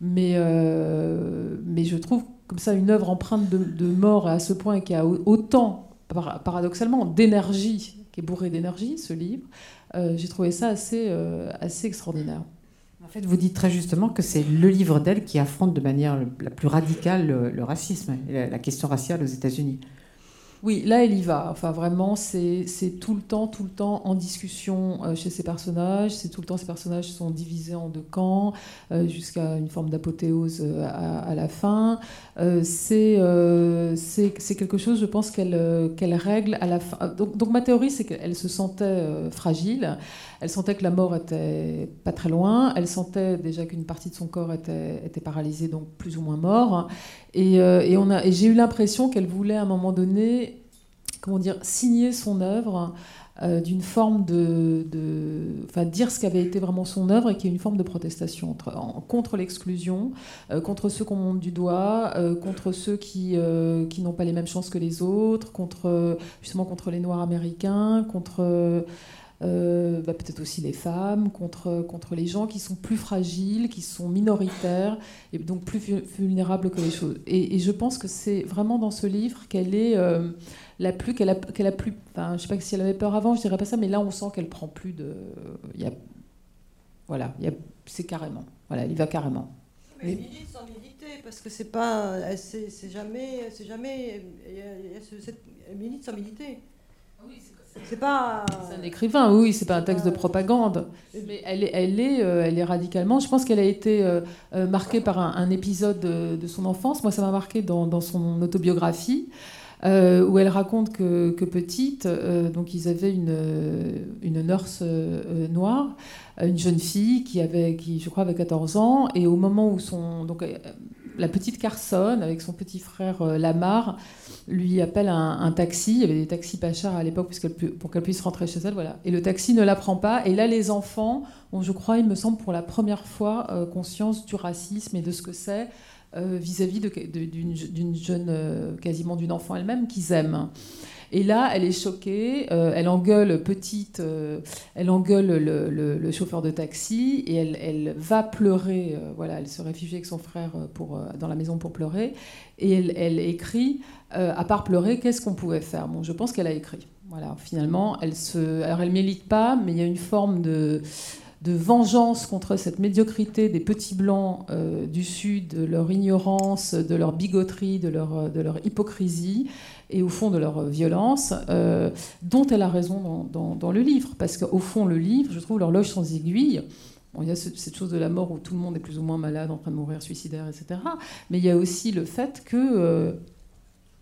Mais, euh, mais je trouve comme ça une œuvre empreinte de, mort à ce point et qui a autant, paradoxalement, d'énergie, qui est bourré d'énergie, ce livre, euh, j'ai trouvé ça assez, euh, assez extraordinaire. En fait, vous dites très justement que c'est le livre d'elle qui affronte de manière la plus radicale le, racisme, la question raciale aux États-Unis. Oui, là, elle y va. Enfin, vraiment, c'est tout le temps, tout le temps en discussion euh, chez ces personnages. C'est tout le temps, ces personnages sont divisés en deux camps, euh, jusqu'à une forme d'apothéose euh, à, la fin. c'est quelque chose, je pense, qu'elle règle à la fin. Donc ma théorie, c'est qu'elle se sentait fragile. Elle sentait que la mort était pas très loin. Elle sentait déjà qu'une partie de son corps était, paralysée, donc plus ou moins mort. Et, et, j'ai eu l'impression qu'elle voulait à un moment donné comment dire, signer son œuvre euh, d'une forme de, enfin dire ce qu'avait été vraiment son œuvre et qui est une forme de protestation contre l'exclusion, euh, contre ceux qu'on monte du doigt, euh, contre ceux qui, qui n'ont pas les mêmes chances que les autres, contre justement contre les Noirs américains, contre bah, peut-être aussi les femmes, contre, contre les gens qui sont plus fragiles, qui sont minoritaires et donc plus vulnérables que les choses. Et, et je pense que c'est vraiment dans ce livre qu'elle est la plus qu'elle a, qu'elle a plus. Enfin, je sais pas si elle avait peur avant, je dirais pas ça, mais là on sent qu'elle prend plus de. Il y a, voilà, il y a, c'est carrément. Voilà, il va carrément. Mais il milite sans militer, parce que c'est pas, c'est, jamais, c'est jamais, il y a, cette, elle milite sans militer. Ah oui, c'est pas. C'est un écrivain, oui, c'est pas un texte de propagande. Mais elle est, elle est, euh, elle est radicalement. Je pense qu'elle a été euh, euh, marquée par un, épisode de, son enfance. Moi, ça m'a marqué dans, son autobiographie. Où elle raconte que, petite, euh, donc ils avaient une, une nurse noire, une jeune fille qui avait, qui je crois avait 14 ans, et au moment où son, la petite Carson avec son petit frère Lamar lui appelle un, taxi. Il y avait des taxis pas chers à l'époque pour qu'elle puisse rentrer chez elle, voilà. Et le taxi ne la prend pas. Et là, les enfants ont, je crois, il me semble, pour la première fois, conscience du racisme et de ce que c'est euh, vis-à-vis d'une jeune, euh, quasiment d'une enfant elle-même qu'ils aiment. Et là, elle est choquée, euh, elle engueule petite, elle engueule le, chauffeur de taxi et elle, va pleurer. voilà, elle se réfugie avec son frère dans la maison pour pleurer. Et elle, écrit, à part pleurer, qu'est-ce qu'on pouvait faire? Bon, je pense qu'elle a écrit. Voilà, finalement, elle se, alors elle milite pas, mais il y a une forme de vengeance contre cette médiocrité des petits blancs euh, du Sud, de leur ignorance, de leur bigoterie, euh, de leur hypocrisie et au fond de leur violence, euh, dont elle a raison dans, le livre. Parce qu'au fond, le livre, je trouve l'horloge sans aiguille. il y a cette chose de la mort où tout le monde est plus ou moins malade, en train de mourir, suicidaire, etc. Mais il y a aussi le fait que,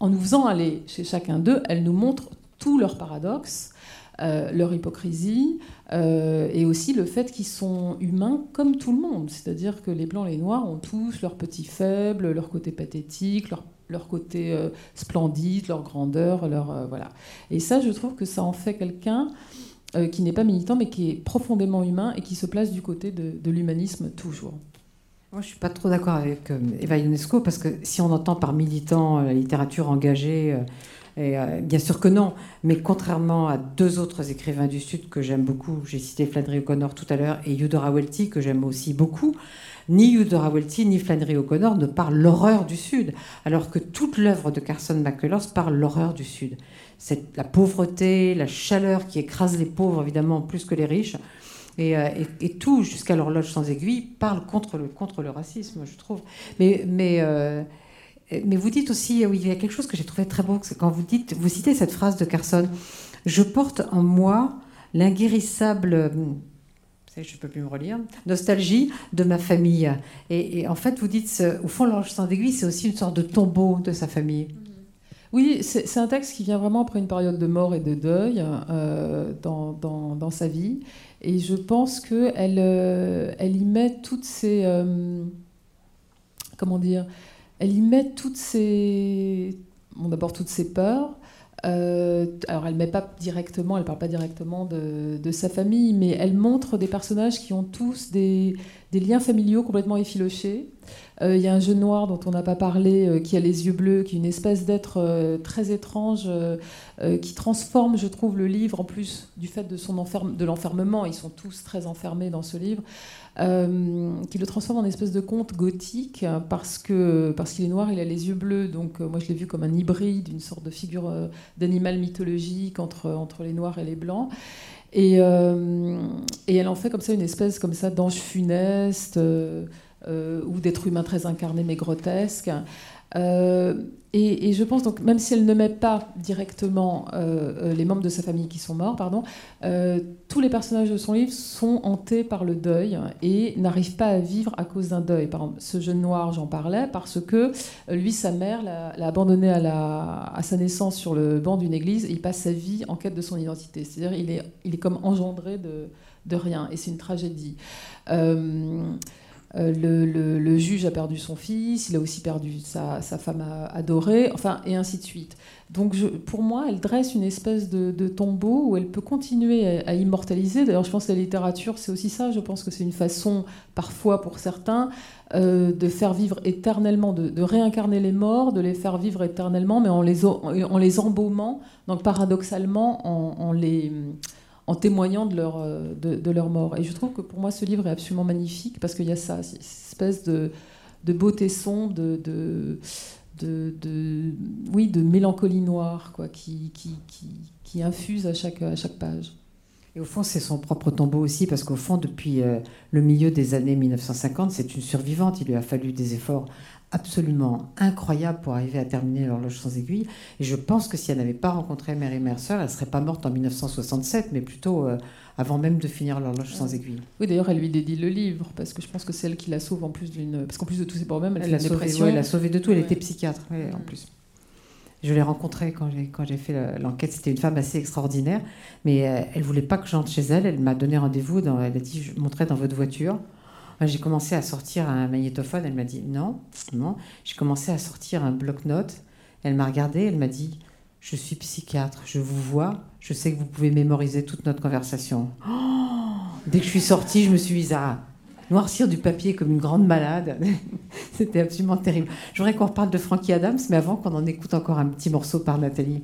en nous faisant aller chez chacun d'eux, elle nous montre tous leurs paradoxes, leur hypocrisie, euh, et aussi le fait qu'ils sont humains comme tout le monde. C'est-à-dire que les blancs les noirs ont tous leurs petits faibles, leur côté pathétique, leur, leur côté euh, splendide, leur grandeur, leur, euh, voilà. Et ça, je trouve que ça en fait quelqu'un qui n'est pas militant, mais qui est profondément humain et qui se place du côté de, l'humanisme toujours. Moi, je suis pas trop d'accord avec Eva Ionesco, parce que si on entend par militant la littérature engagée euh, bien sûr que non, mais contrairement à deux autres écrivains du Sud que j'aime beaucoup, j'ai cité Flannery O'Connor tout à l'heure et Eudora Welty que j'aime aussi beaucoup, ni Eudora Welty ni Flannery O'Connor ne parlent l'horreur du Sud, alors que toute l'œuvre de Carson McCullers parle l'horreur du Sud. C'est la pauvreté, la chaleur qui écrase les pauvres évidemment plus que les riches. Et, euh, tout, jusqu'à l'horloge sans aiguille, parle contre le, contre le racisme, je trouve. Mais, mais euh, mais vous dites aussi, oui, il y a quelque chose que j'ai trouvé très beau, c'est quand vous dites, vous citez cette phrase de Carson, je porte en moi l'inguérissable je ne peux plus me relire, nostalgie de ma famille. Et, en fait, vous dites, au fond, l'ange sans aiguille, c'est aussi une sorte de tombeau de sa famille. Oui, c'est un texte qui vient vraiment après une période de mort et de deuil euh, dans, dans, sa vie. Et je pense qu'elle euh, elle y met toutes ses... Euh, comment dire Elle y met toutes ses... Bon, d'abord toutes ses peurs, euh, alors, elle met pas directement, elle parle pas directement de, sa famille, mais elle montre des personnages qui ont tous des, liens familiaux complètement effilochés. Euh, il y a un jeune noir dont on n'a pas parlé, euh, qui a les yeux bleus, qui est une espèce d'être très étrange, qui transforme, je trouve, le livre, en plus du fait de, son de l'enfermement, ils sont tous très enfermés dans ce livre, euh, qui le transforme en espèce de conte gothique parce que parce qu'il est noir, il a les yeux bleus. Donc euh, moi je l'ai vu comme un hybride, une sorte de figure euh, d'animal mythologique entre entre les noirs et les blancs. Et, et, elle en fait comme ça une espèce comme ça d'ange funeste ou d'être humain très incarné mais grotesque. Euh, et, je pense donc, même si elle ne met pas directement euh, euh, les membres de sa famille qui sont morts, pardon, tous les personnages de son livre sont hantés par le deuil et n'arrivent pas à vivre à cause d'un deuil. Par exemple, ce jeune noir, j'en parlais, parce que lui, sa mère l'a abandonné à, sa naissance sur le banc d'une église et il passe sa vie en quête de son identité. C'est-à-dire, il est, il est comme engendré de, rien et c'est une tragédie. Euh, le, juge a perdu son fils, il a aussi perdu sa, femme adorée, enfin, et ainsi de suite. Donc, pour moi, elle dresse une espèce de, tombeau où elle peut continuer à, immortaliser. D'ailleurs, je pense que la littérature, c'est aussi ça. Je pense que c'est une façon, parfois pour certains, euh, de faire vivre éternellement, de, réincarner les morts, de les faire vivre éternellement, mais en les, en les embaumant, donc paradoxalement, en les en témoignant de leur, euh, de, leur mort. Et je trouve que pour moi, ce livre est absolument magnifique parce qu'il y a ça, cette espèce de, de beauté sombre, de, de, de, oui, de mélancolie noire quoi, qui, qui, qui, infuse à chaque, à chaque page. Et au fond, c'est son propre tombeau aussi, parce qu'au fond, depuis euh, le milieu des années 1950, c'est une survivante. Il lui a fallu des efforts absolument incroyable pour arriver à terminer l'horloge sans aiguille. Et je pense que si elle n'avait pas rencontré Mary Mercer, elle ne serait pas morte en 1967, mais plutôt euh, avant même de finir l'horloge sans aiguille. Oui, d'ailleurs, elle lui dédie le livre, parce que je pense que c'est elle qui la sauve en plus d'une... Parce qu'en plus de tous ses problèmes, elle, l'a sauvée elle l'a sauvée de tout, elle était psychiatre, en plus. Je l'ai rencontrée quand j'ai, quand j'ai fait l'enquête. C'était une femme assez extraordinaire, mais euh, elle voulait pas que j'entre chez elle. Elle m'a donné rendez-vous. Dans, elle a dit Je montrais dans votre voiture. J'ai commencé à sortir un magnétophone. Elle m'a dit non, non. J'ai commencé à sortir un bloc-notes. Elle m'a regardé. Elle m'a dit Je suis psychiatre. Je vous vois. Je sais que vous pouvez mémoriser toute notre conversation. Oh Dès que je suis sortie, je me suis mise à noircir du papier comme une grande malade. [LAUGHS] C'était absolument terrible. Je voudrais qu'on reparle de Frankie Adams, mais avant qu'on en écoute encore un petit morceau par Nathalie.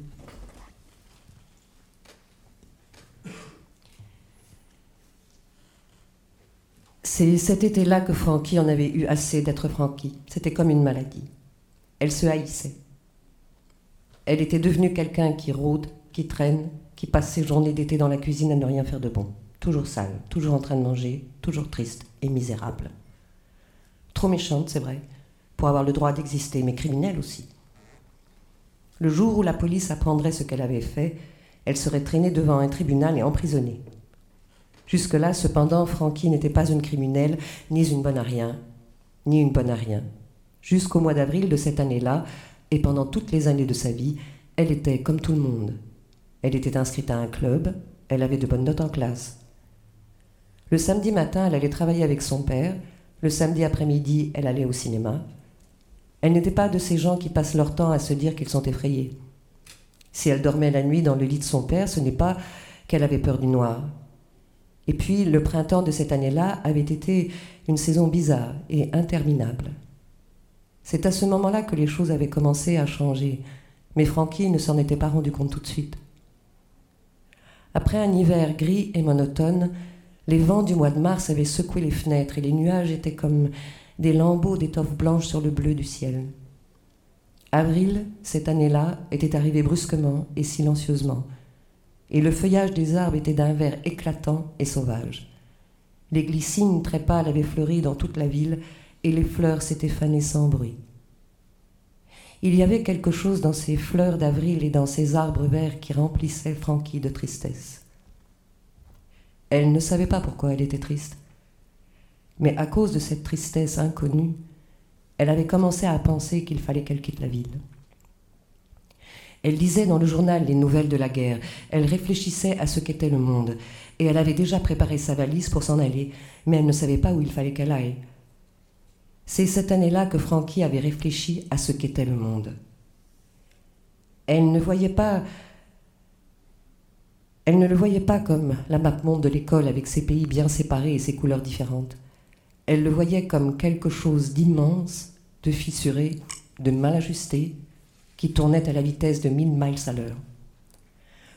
C'est cet été-là que Frankie en avait eu assez d'être Frankie. C'était comme une maladie. Elle se haïssait. Elle était devenue quelqu'un qui rôde, qui traîne, qui passe ses journées d'été dans la cuisine à ne rien faire de bon. Toujours sale, toujours en train de manger, toujours triste et misérable. Trop méchante, c'est vrai, pour avoir le droit d'exister, mais criminelle aussi. Le jour où la police apprendrait ce qu'elle avait fait, elle serait traînée devant un tribunal et emprisonnée. Jusque-là, cependant, Frankie n'était pas une criminelle, ni une bonne à rien, ni une bonne à rien. Jusqu'au mois d'avril de cette année-là, et pendant toutes les années de sa vie, elle était comme tout le monde. Elle était inscrite à un club, elle avait de bonnes notes en classe. Le samedi matin, elle allait travailler avec son père, le samedi après-midi, elle allait au cinéma. Elle n'était pas de ces gens qui passent leur temps à se dire qu'ils sont effrayés. Si elle dormait la nuit dans le lit de son père, ce n'est pas qu'elle avait peur du noir, et puis le printemps de cette année-là avait été une saison bizarre et interminable. C'est à ce moment-là que les choses avaient commencé à changer, mais Frankie ne s'en était pas rendu compte tout de suite. Après un hiver gris et monotone, les vents du mois de mars avaient secoué les fenêtres et les nuages étaient comme des lambeaux d'étoffe blanche sur le bleu du ciel. Avril, cette année-là, était arrivé brusquement et silencieusement, et le feuillage des arbres était d'un vert éclatant et sauvage. Les glycines très pâles avaient fleuri dans toute la ville, et les fleurs s'étaient fanées sans bruit. Il y avait quelque chose dans ces fleurs d'avril et dans ces arbres verts qui remplissaient Frankie de tristesse. Elle ne savait pas pourquoi elle était triste. Mais à cause de cette tristesse inconnue, elle avait commencé à penser qu'il fallait qu'elle quitte la ville. Elle lisait dans le journal les nouvelles de la guerre, elle réfléchissait à ce qu'était le monde, et elle avait déjà préparé sa valise pour s'en aller, mais elle ne savait pas où il fallait qu'elle aille. C'est cette année-là que Frankie avait réfléchi à ce qu'était le monde. Elle ne voyait pas. Elle ne le voyait pas comme la map monde de l'école avec ses pays bien séparés et ses couleurs différentes. Elle le voyait comme quelque chose d'immense, de fissuré, de mal ajusté, qui tournait à la vitesse de mille miles à l'heure.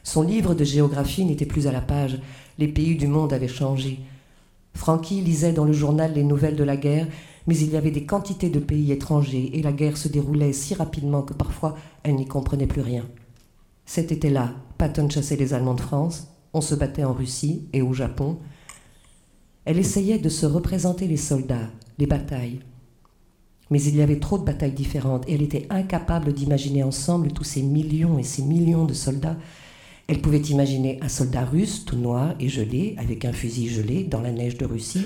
Son livre de géographie n'était plus à la page, les pays du monde avaient changé. Frankie lisait dans le journal les nouvelles de la guerre, mais il y avait des quantités de pays étrangers et la guerre se déroulait si rapidement que parfois elle n'y comprenait plus rien. Cet été-là, Patton chassait les Allemands de France, on se battait en Russie et au Japon. Elle essayait de se représenter les soldats, les batailles. Mais il y avait trop de batailles différentes et elle était incapable d'imaginer ensemble tous ces millions et ces millions de soldats. Elle pouvait imaginer un soldat russe tout noir et gelé, avec un fusil gelé dans la neige de Russie,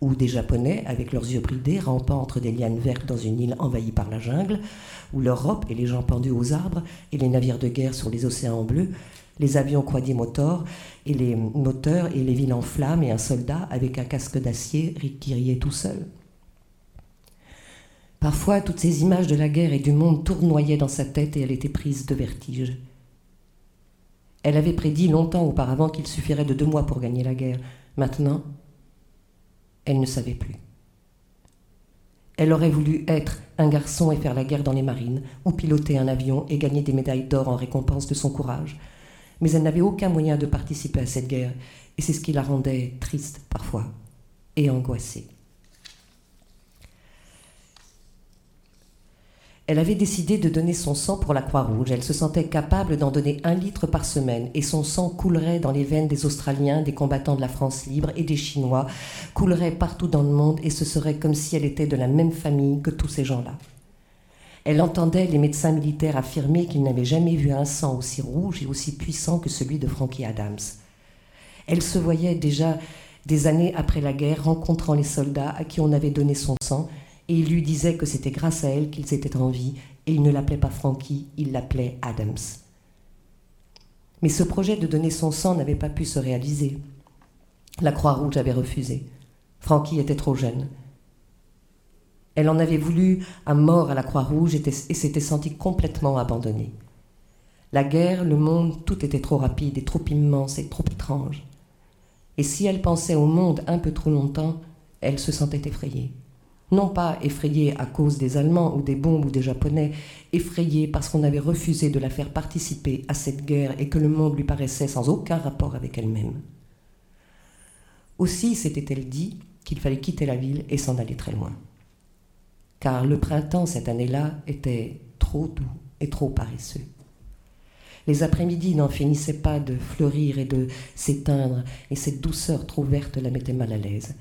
ou des Japonais avec leurs yeux bridés rampant entre des lianes vertes dans une île envahie par la jungle, ou l'Europe et les gens pendus aux arbres, et les navires de guerre sur les océans bleus, les avions quadrimoteurs et les moteurs et les villes en flammes et un soldat avec un casque d'acier qui riait tout seul. Parfois, toutes ces images de la guerre et du monde tournoyaient dans sa tête et elle était prise de vertige. Elle avait prédit longtemps auparavant qu'il suffirait de deux mois pour gagner la guerre. Maintenant, elle ne savait plus. Elle aurait voulu être un garçon et faire la guerre dans les marines, ou piloter un avion et gagner des médailles d'or en récompense de son courage. Mais elle n'avait aucun moyen de participer à cette guerre, et c'est ce qui la rendait triste parfois et angoissée. Elle avait décidé de donner son sang pour la Croix-Rouge. Elle se sentait capable d'en donner un litre par semaine et son sang coulerait dans les veines des Australiens, des combattants de la France libre et des Chinois, coulerait partout dans le monde et ce serait comme si elle était de la même famille que tous ces gens-là. Elle entendait les médecins militaires affirmer qu'ils n'avaient jamais vu un sang aussi rouge et aussi puissant que celui de Frankie Adams. Elle se voyait déjà des années après la guerre rencontrant les soldats à qui on avait donné son sang et il lui disait que c'était grâce à elle qu'ils étaient en vie, et il ne l'appelait pas Frankie, il l'appelait Adams. Mais ce projet de donner son sang n'avait pas pu se réaliser. La Croix-Rouge avait refusé. Frankie était trop jeune. Elle en avait voulu à mort à la Croix-Rouge et s'était sentie complètement abandonnée. La guerre, le monde, tout était trop rapide et trop immense et trop étrange. Et si elle pensait au monde un peu trop longtemps, elle se sentait effrayée non pas effrayée à cause des Allemands ou des bombes ou des Japonais, effrayée parce qu'on avait refusé de la faire participer à cette guerre et que le monde lui paraissait sans aucun rapport avec elle-même. Aussi s'était-elle dit qu'il fallait quitter la ville et s'en aller très loin. Car le printemps cette année-là était trop doux et trop paresseux. Les après-midi n'en finissaient pas de fleurir et de s'éteindre, et cette douceur trop verte la mettait mal à l'aise.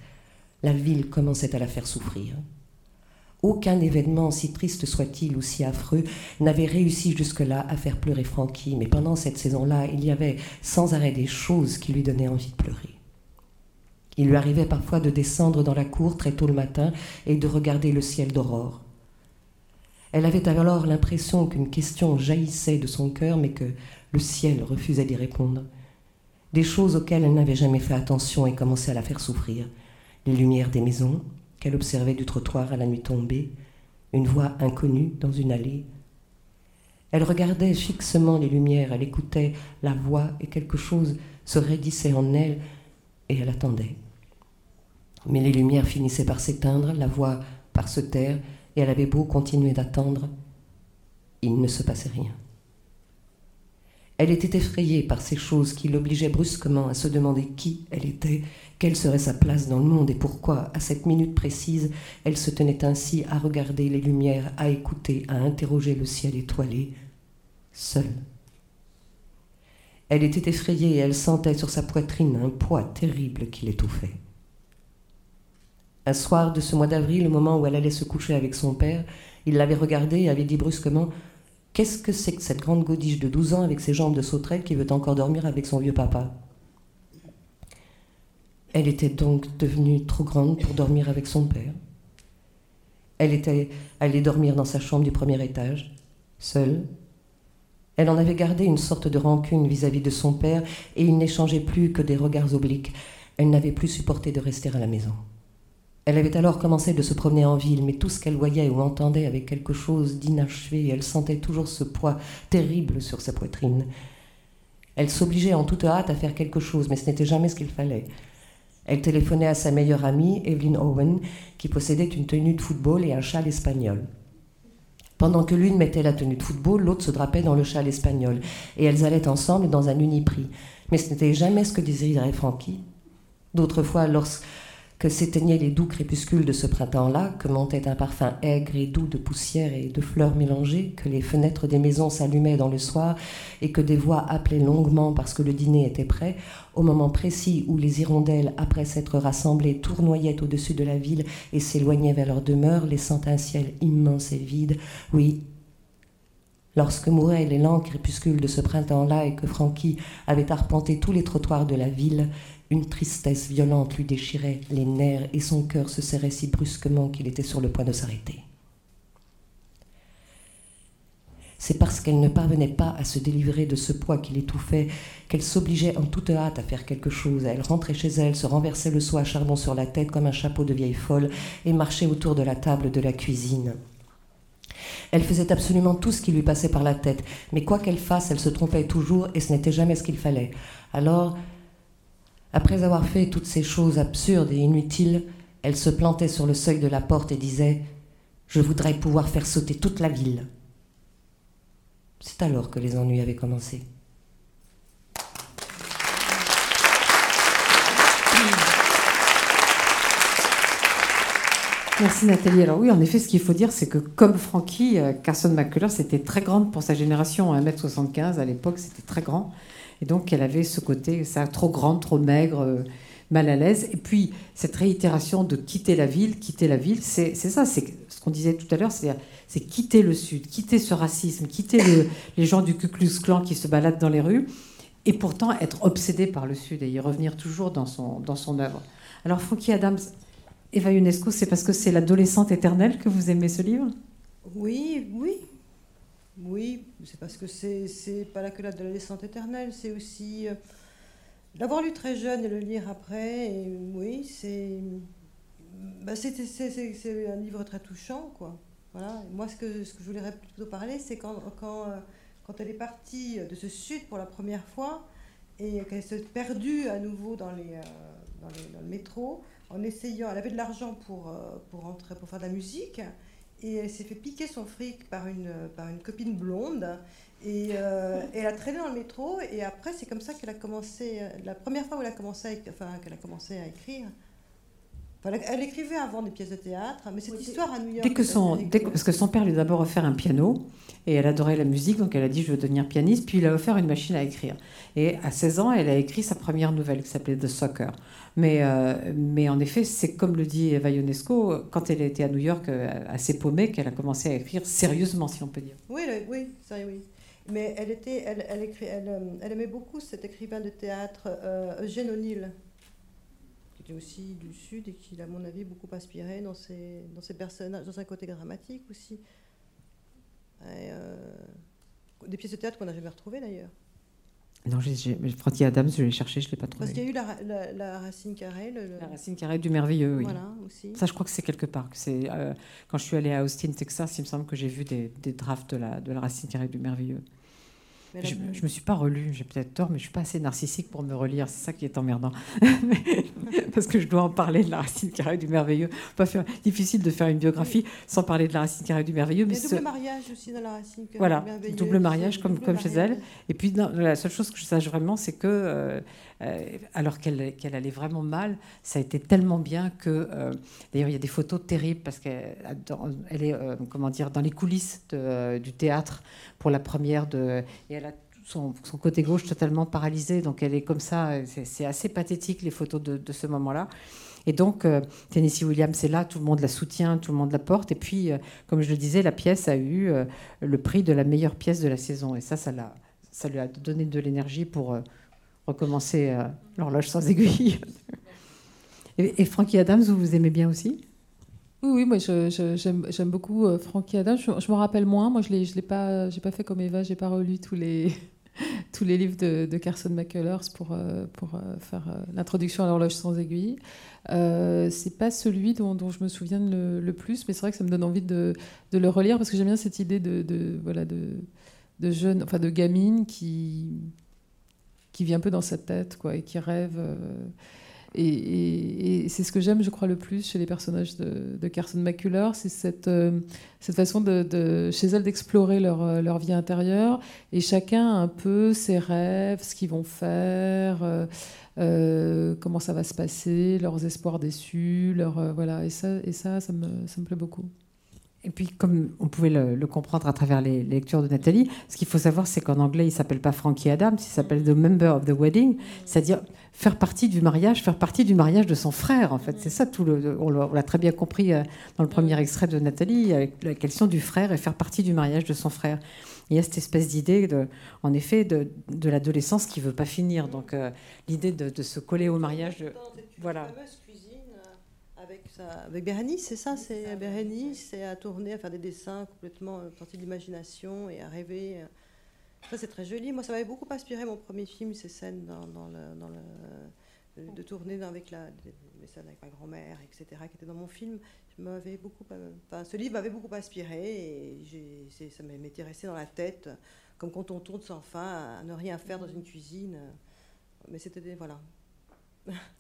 La ville commençait à la faire souffrir. Aucun événement, si triste soit-il ou si affreux, n'avait réussi jusque-là à faire pleurer Frankie, mais pendant cette saison-là, il y avait sans arrêt des choses qui lui donnaient envie de pleurer. Il lui arrivait parfois de descendre dans la cour très tôt le matin et de regarder le ciel d'aurore. Elle avait alors l'impression qu'une question jaillissait de son cœur, mais que le ciel refusait d'y répondre. Des choses auxquelles elle n'avait jamais fait attention et commençaient à la faire souffrir les lumières des maisons qu'elle observait du trottoir à la nuit tombée, une voix inconnue dans une allée. Elle regardait fixement les lumières, elle écoutait la voix et quelque chose se raidissait en elle et elle attendait. Mais les lumières finissaient par s'éteindre, la voix par se taire, et elle avait beau continuer d'attendre, il ne se passait rien. Elle était effrayée par ces choses qui l'obligeaient brusquement à se demander qui elle était, quelle serait sa place dans le monde et pourquoi, à cette minute précise, elle se tenait ainsi à regarder les lumières, à écouter, à interroger le ciel étoilé, seule? Elle était effrayée et elle sentait sur sa poitrine un poids terrible qui l'étouffait. Un soir de ce mois d'avril, au moment où elle allait se coucher avec son père, il l'avait regardée et avait dit brusquement Qu'est-ce que c'est que cette grande godiche de 12 ans avec ses jambes de sauterelle qui veut encore dormir avec son vieux papa? Elle était donc devenue trop grande pour dormir avec son père. Elle était allée dormir dans sa chambre du premier étage, seule. Elle en avait gardé une sorte de rancune vis-à-vis de son père et il n'échangeait plus que des regards obliques. Elle n'avait plus supporté de rester à la maison. Elle avait alors commencé de se promener en ville, mais tout ce qu'elle voyait ou entendait avait quelque chose d'inachevé, elle sentait toujours ce poids terrible sur sa poitrine. Elle s'obligeait en toute hâte à faire quelque chose, mais ce n'était jamais ce qu'il fallait. Elle téléphonait à sa meilleure amie, Evelyn Owen, qui possédait une tenue de football et un châle espagnol. Pendant que l'une mettait la tenue de football, l'autre se drapait dans le châle espagnol, et elles allaient ensemble dans un uniprix. Mais ce n'était jamais ce que désirait Frankie. D'autres fois, lorsque que s'éteignaient les doux crépuscules de ce printemps-là, que montait un parfum aigre et doux de poussière et de fleurs mélangées, que les fenêtres des maisons s'allumaient dans le soir et que des voix appelaient longuement parce que le dîner était prêt, au moment précis où les hirondelles, après s'être rassemblées, tournoyaient au-dessus de la ville et s'éloignaient vers leur demeure, laissant un ciel immense et vide, oui, lorsque mouraient les lents crépuscules de ce printemps-là et que Francky avait arpenté tous les trottoirs de la ville, une tristesse violente lui déchirait les nerfs et son cœur se serrait si brusquement qu'il était sur le point de s'arrêter. C'est parce qu'elle ne parvenait pas à se délivrer de ce poids qui l'étouffait qu'elle s'obligeait en toute hâte à faire quelque chose. Elle rentrait chez elle, se renversait le seau à charbon sur la tête comme un chapeau de vieille folle et marchait autour de la table de la cuisine. Elle faisait absolument tout ce qui lui passait par la tête, mais quoi qu'elle fasse, elle se trompait toujours et ce n'était jamais ce qu'il fallait. Alors, après avoir fait toutes ces choses absurdes et inutiles, elle se plantait sur le seuil de la porte et disait Je voudrais pouvoir faire sauter toute la ville. C'est alors que les ennuis avaient commencé. Merci Nathalie. Alors oui, en effet, ce qu'il faut dire, c'est que comme Frankie, euh, Carson McCullers c'était très grande pour sa génération. 1m75 à l'époque, c'était très grand. Et donc, elle avait ce côté, ça, trop grande, trop maigre, euh, mal à l'aise. Et puis, cette réitération de quitter la ville, quitter la ville, c'est ça, c'est ce qu'on disait tout à l'heure, c'est quitter le Sud, quitter ce racisme, quitter [LAUGHS] les gens du Ku Klux Klan qui se baladent dans les rues, et pourtant être obsédé par le Sud et y revenir toujours dans son, dans son œuvre. Alors, Frankie Adams, Eva UNESCO, c'est parce que c'est l'adolescente éternelle que vous aimez ce livre? Oui, oui, oui, c'est parce que c'est pas là que l'adolescente éternelle, c'est aussi euh, l'avoir lu très jeune et le lire après. Et oui, c'est bah, c'est un livre très touchant, quoi. Voilà. Moi, ce que, ce que je voulais plutôt parler, c'est quand, quand, euh, quand, elle est partie de ce sud pour la première fois et qu'elle s'est perdue à nouveau dans, les, euh, dans, le métro en essayant. Elle avait de l'argent pour, pour, pour faire de la musique et elle s'est fait piquer son fric par une, par une copine blonde. Et, euh, elle a traîné dans le métro. Et après, c'est comme ça qu'elle a commencé. La première fois où elle a commencé enfin, qu'elle a commencé à écrire. Elle écrivait avant des pièces de théâtre, mais cette histoire à New York. Dès que son, parce que son père lui a d'abord offert un piano, et elle adorait la musique, donc elle a dit je veux devenir pianiste, puis il a offert une machine à écrire. Et à 16 ans, elle a écrit sa première nouvelle qui s'appelait The Soccer. Mais, euh, mais en effet, c'est comme le dit Eva Ionesco, quand elle était à New York, euh, assez paumée, qu'elle a commencé à écrire sérieusement, si on peut dire. Oui, oui, ça, oui. Mais elle, était, elle, elle, écrit, elle, euh, elle, aimait beaucoup cet écrivain de théâtre, Eugène O'Neill, qui aussi du Sud et qui, à mon avis, beaucoup inspiré dans ses, dans ses personnages, dans un côté dramatique aussi. des pièces de théâtre qu'on n'a jamais retrouvées d'ailleurs. Non, Frankie Adams, je l'ai cherché, je ne l'ai pas trouvé. Parce qu'il y a eu la, la, racine carrée. La racine carrée du merveilleux, oui. Voilà, aussi. Ça, je crois que c'est quelque part. C'est, euh, quand je suis allée à Austin, Texas, il me semble que j'ai vu des, des drafts de la, de la racine carrée du merveilleux. Je, ne me suis pas relu, j'ai peut-être tort, mais je suis pas assez narcissique pour me relire. C'est ça qui est emmerdant. [LAUGHS] Parce que je dois en parler de la racine carrée du merveilleux. Pas faire, difficile de faire une biographie sans parler de la racine carrée du merveilleux. Mais a double mariage aussi dans la racine carrée voilà, du merveilleux. double mariage comme, comme chez elle. Et puis la seule chose que je sache vraiment, c'est que euh, alors qu'elle allait vraiment mal, ça a été tellement bien que euh, d'ailleurs il y a des photos terribles parce qu'elle est comment dire dans les coulisses du théâtre pour la première de et elle a son, côté gauche totalement paralysé, donc elle est comme ça. C'est assez pathétique les photos de, ce moment-là. Et donc, Tennessee Williams est là, tout le monde la soutient, tout le monde la porte. Et puis, comme je le disais, la pièce a eu le prix de la meilleure pièce de la saison. Et ça, ça, ça lui a donné de l'énergie pour recommencer l'horloge sans aiguille. [LAUGHS] et, Frankie Adams, vous, vous aimez bien aussi? Oui, oui, moi j'aime beaucoup euh, Frankie Adams. Je, me rappelle moins. Moi, je je l'ai pas, j'ai pas fait comme Eva. J'ai pas relu tous les [LAUGHS] tous les livres de, Carson McCullers pour euh, pour euh, faire l'introduction à l'horloge sans aiguille. Euh, c'est pas celui dont, je me souviens le, plus, mais c'est vrai que ça me donne envie de, de le relire parce que j'aime bien cette idée de, de voilà de de jeune, enfin de gamine qui qui vit un peu dans sa tête quoi et qui rêve. Et, c'est ce que j'aime, je crois, le plus chez les personnages de, Carson McCullers, c'est cette, euh, cette façon de, chez elles d'explorer leur, euh, leur, vie intérieure et chacun un peu ses rêves, ce qu'ils vont faire, euh, comment ça va se passer, leurs espoirs déçus, leur, voilà. Et ça, et ça, ça me, ça me plaît beaucoup. Et puis, comme on pouvait le, comprendre à travers les, lectures de Nathalie, ce qu'il faut savoir, c'est qu'en anglais, il s'appelle pas Frankie Adams, il s'appelle The Member of the Wedding, c'est-à-dire faire partie du mariage, faire partie du mariage de son frère, en fait. C'est ça tout le. On l'a très bien compris euh, dans le premier extrait de Nathalie, avec la question du frère et faire partie du mariage de son frère. Il y a cette espèce d'idée, de, en effet, de, de l'adolescence qui veut pas finir. Donc, euh, l'idée de, se coller au mariage. voilà avec, avec Bérénice, c'est ça, c'est Bérénice, c'est à tourner, à faire des dessins complètement sortis de l'imagination et à rêver. Ça, c'est très joli. Moi, ça m'avait beaucoup inspiré mon premier film, ces scènes dans, le, dans le, de tourner avec la, les scènes avec ma grand-mère, etc., qui étaient dans mon film. Beaucoup, enfin, ce livre m'avait beaucoup inspiré et ça m'était resté dans la tête, comme quand on tourne sans fin, à ne rien faire dans une cuisine. Mais c'était voilà. [LAUGHS]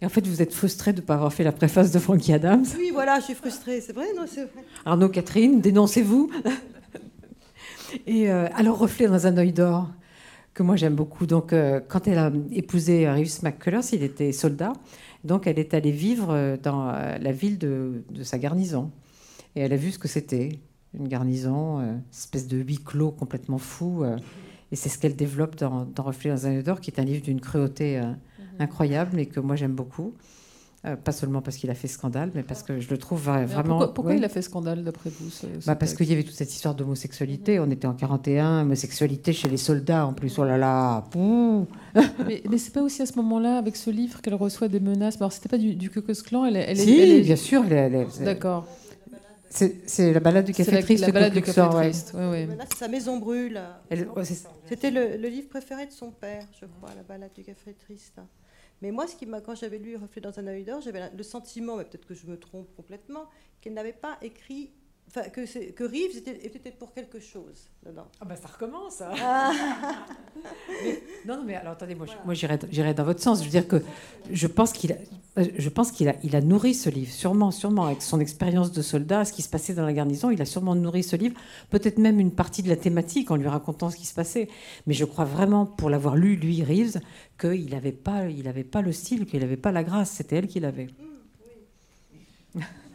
Et en fait, vous êtes frustrée de ne pas avoir fait la préface de Frankie Adams Oui, voilà, je suis frustrée, c'est vrai, non, c'est vrai. Arnaud, Catherine, dénoncez-vous [LAUGHS] Et euh, alors, Reflet dans un œil d'or, que moi j'aime beaucoup. Donc, euh, quand elle a épousé Reeves McCullers, il était soldat. Donc, elle est allée vivre euh, dans la ville de, sa garnison. Et elle a vu ce que c'était, une garnison, espèce de huis clos complètement fou. et c'est ce qu'elle développe dans, dans Reflet dans un œil d'or, qui est un livre d'une cruauté incroyable et que moi j'aime beaucoup. Euh, pas seulement parce qu'il a fait scandale, mais parce que je le trouve vraiment. Pourquoi, il a fait scandale d'après vous bah Parce qu'il y avait toute cette histoire d'homosexualité. On était en 41, homosexualité chez les soldats en plus. Oh là là [LAUGHS] Mais, mais c'est pas aussi à ce moment-là, avec ce livre, qu'elle reçoit des menaces. Alors c'était pas du, du Clan elle, elle, si, elle, bien sûr. D'accord. C'est la balade du café triste. La balade du café triste. Sa maison brûle. C'était le, le, livre préféré de son père, je crois, la balade du café triste. Mais moi, qui quand j'avais lu Reflet dans un œil d'or, j'avais le sentiment, mais peut-être que je me trompe complètement, qu'elle n'avait pas écrit Enfin, que, que Reeves était, était, pour quelque chose dedans. Ah ben ça recommence. Hein. Ah. [LAUGHS] non, non, mais alors attendez, moi, moi j'irais dans votre sens. Je veux dire que je pense qu'il a, je pense qu'il a, il a nourri ce livre, sûrement, sûrement, avec son expérience de soldat, ce qui se passait dans la garnison, il a sûrement nourri ce livre, peut-être même une partie de la thématique en lui racontant ce qui se passait. Mais je crois vraiment, pour l'avoir lu, lui, Reeves, qu'il n'avait pas, il avait pas le style, qu'il n'avait pas la grâce, c'était elle qui l'avait. Mmh, [LAUGHS]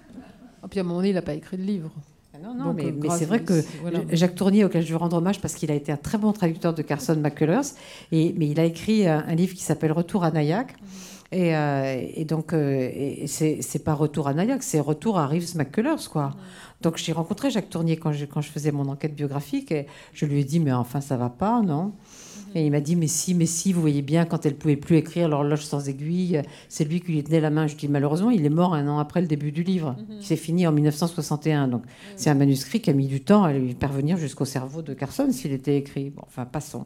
et puis à un moment donné, il n'a pas écrit de livre. Ah non, non, mais, euh, c'est vrai que Jacques Tournier, auquel je veux rendre hommage parce qu'il a été un très bon traducteur de Carson McCullers, et, mais il a écrit un, livre qui s'appelle Retour à Nayak. Mhm. Et, euh, et, donc, euh, c'est pas retour à Nayak, c'est retour à Reeves McCullers, quoi. Mhm. Donc, j'ai rencontré Jacques Tournier quand je, quand je faisais mon enquête biographique, et je lui ai dit, mais enfin, ça va pas, non? Et il m'a dit, mais si, mais si, vous voyez bien, quand elle pouvait plus écrire l'horloge sans aiguille, c'est lui qui lui tenait la main. Je dis, malheureusement, il est mort un an après le début du livre, mhm. qui s'est fini en 1961. Donc, c'est un manuscrit qui a mis du temps à lui parvenir jusqu'au cerveau de Carson s'il était écrit. Bon, enfin, passons.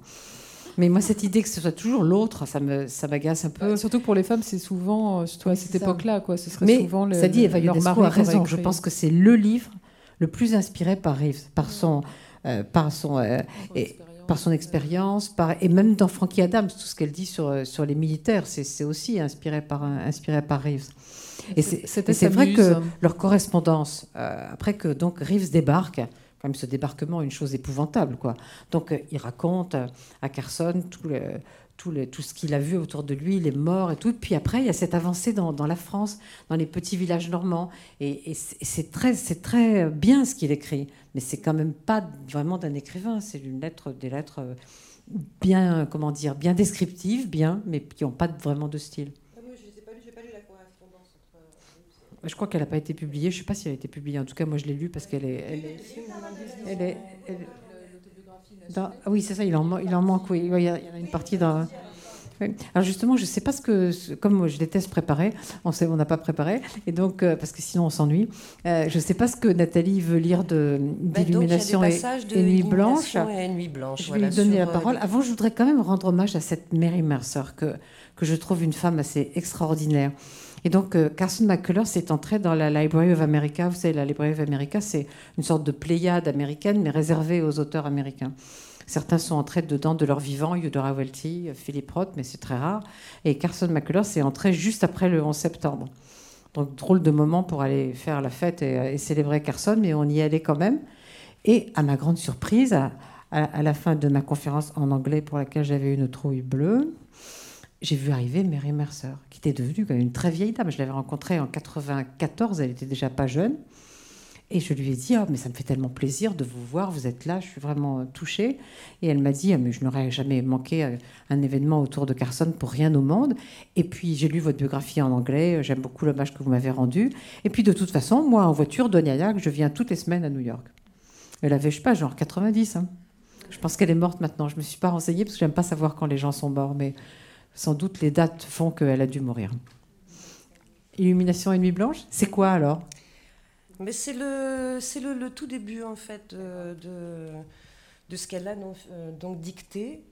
Mais moi, cette idée que ce soit toujours l'autre, ça me, ça m'agace un peu. Surtout pour les femmes, c'est souvent, euh, surtout à cette époque-là, quoi. Ce serait Mais souvent le, ça dit, Eva Ionesco a raison. Je pense que c'est le livre le plus inspiré par Reeves, par son, euh, par son, euh, et, par son expérience, par, et même dans Frankie Adams, tout ce qu'elle dit sur, sur les militaires, c'est aussi inspiré par, inspiré par Reeves. Et c'est vrai que leur correspondance, euh, après que donc Reeves débarque, quand même ce débarquement une chose épouvantable, quoi. Donc euh, il raconte euh, à Carson tout le, tout, tout, ce qu'il a vu autour de lui, les morts et tout. Puis après, il y a cette avancée dans, dans la France, dans les petits villages normands. Et, et c'est très, très bien ce qu'il écrit mais c'est quand même pas vraiment d'un écrivain. C'est une lettre, des lettres bien, comment dire, bien descriptives, bien, mais qui n'ont pas vraiment de style. Ah je n'ai pas lu, pas Je crois qu'elle n'a pas été publiée. Je ne sais pas si elle a été publiée. En tout cas, moi, je l'ai lue parce qu'elle est, elle est, elle est, oui, c'est ça. Il en, il en manque. Oui, il y a une partie dans. Alors justement, je ne sais pas ce que, comme je déteste préparer, on sait, on n'a pas préparé, et donc euh, parce que sinon on s'ennuie. Euh, je ne sais pas ce que Nathalie veut lire de bah, d'illumination et, nuit blanche. Je vais lui donner la euh, parole. Avant, je voudrais quand même rendre hommage à cette Mary Mercer que que je trouve une femme assez extraordinaire. Et donc, Carson McCullers s'est entré dans la Library of America. Vous savez, la Library of America, c'est une sorte de pléiade américaine, mais réservée aux auteurs américains. Certains sont entrés dedans de leur vivant, Eudora Welty, Philippe Roth, mais c'est très rare. Et Carson McCullers s'est entré juste après le 11 septembre. Donc drôle de moment pour aller faire la fête et, célébrer Carson, mais on y allait quand même. Et à ma grande surprise, à, la fin de ma conférence en anglais pour laquelle j'avais une trouille bleue, j'ai vu arriver Mary Mercer, qui était devenue une très vieille dame. Je l'avais rencontrée en 94, elle était déjà pas jeune. Et je lui ai dit, oh, mais ça me fait tellement plaisir de vous voir, vous êtes là, je suis vraiment touchée. Et elle m'a dit, ah, mais je n'aurais jamais manqué euh, un événement autour de Carson pour rien au monde. Et puis j'ai lu votre biographie en anglais, j'aime beaucoup l'hommage que vous m'avez rendu. Et puis de toute façon, moi en voiture York, je viens toutes les semaines à New York. Elle avait, je sais pas, genre 90. Hein. Je pense qu'elle est morte maintenant. Je ne me suis pas renseignée parce que j'aime pas savoir quand les gens sont morts, mais sans doute les dates font qu'elle a dû mourir. Illumination et nuit blanche, c'est quoi alors? Mais c'est le, c'est le, tout début, en fait, de, de, ce qu'elle a donc, euh, donc dicté,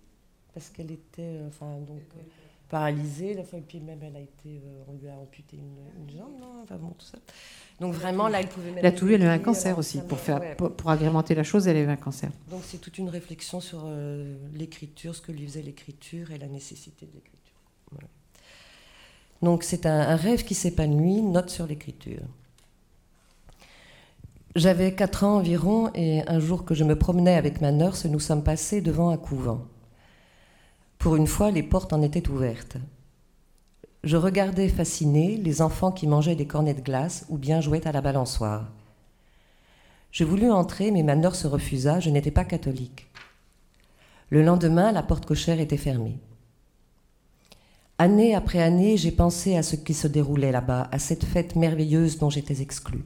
parce qu'elle était enfin, donc, paralysée, la fois, et puis même elle a été, euh, on lui a amputé une, jambe, non? Enfin, bon, tout ça. Donc vraiment, là, elle pouvait même... Elle a tout eu, elle a eu un cancer aussi. Pour, faire, pour, agrémenter la chose, elle a eu un cancer. Donc c'est toute une réflexion sur euh, l'écriture, ce que lui faisait l'écriture et la nécessité de l'écriture. Donc c'est un, rêve qui s'épanouit, note sur l'écriture. J'avais 4 ans environ et un jour que je me promenais avec ma nurse, nous sommes passés devant un couvent. Pour une fois, les portes en étaient ouvertes. Je regardais fasciné les enfants qui mangeaient des cornets de glace ou bien jouaient à la balançoire. Je voulus entrer, mais ma nurse refusa, je n'étais pas catholique. Le lendemain, la porte cochère était fermée. Année après année, j'ai pensé à ce qui se déroulait là-bas, à cette fête merveilleuse dont j'étais exclue.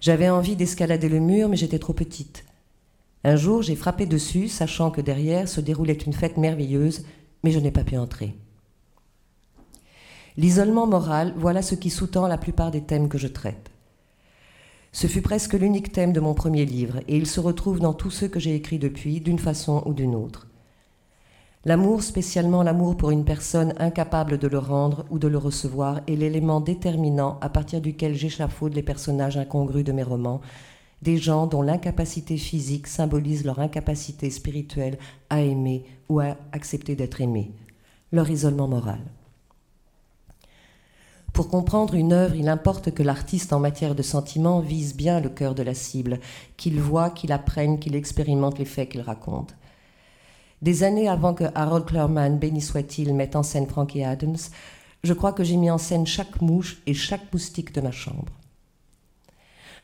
J'avais envie d'escalader le mur, mais j'étais trop petite. Un jour, j'ai frappé dessus, sachant que derrière se déroulait une fête merveilleuse, mais je n'ai pas pu entrer. L'isolement moral, voilà ce qui sous-tend la plupart des thèmes que je traite. Ce fut presque l'unique thème de mon premier livre, et il se retrouve dans tous ceux que j'ai écrits depuis, d'une façon ou d'une autre. L'amour, spécialement l'amour pour une personne incapable de le rendre ou de le recevoir, est l'élément déterminant à partir duquel j'échafaude les personnages incongrus de mes romans, des gens dont l'incapacité physique symbolise leur incapacité spirituelle à aimer ou à accepter d'être aimé, leur isolement moral. Pour comprendre une œuvre, il importe que l'artiste en matière de sentiments vise bien le cœur de la cible, qu'il voit, qu'il apprenne, qu'il expérimente les faits qu'il raconte. Des années avant que Harold Clurman, béni soit-il, mette en scène Frankie Adams, je crois que j'ai mis en scène chaque mouche et chaque moustique de ma chambre.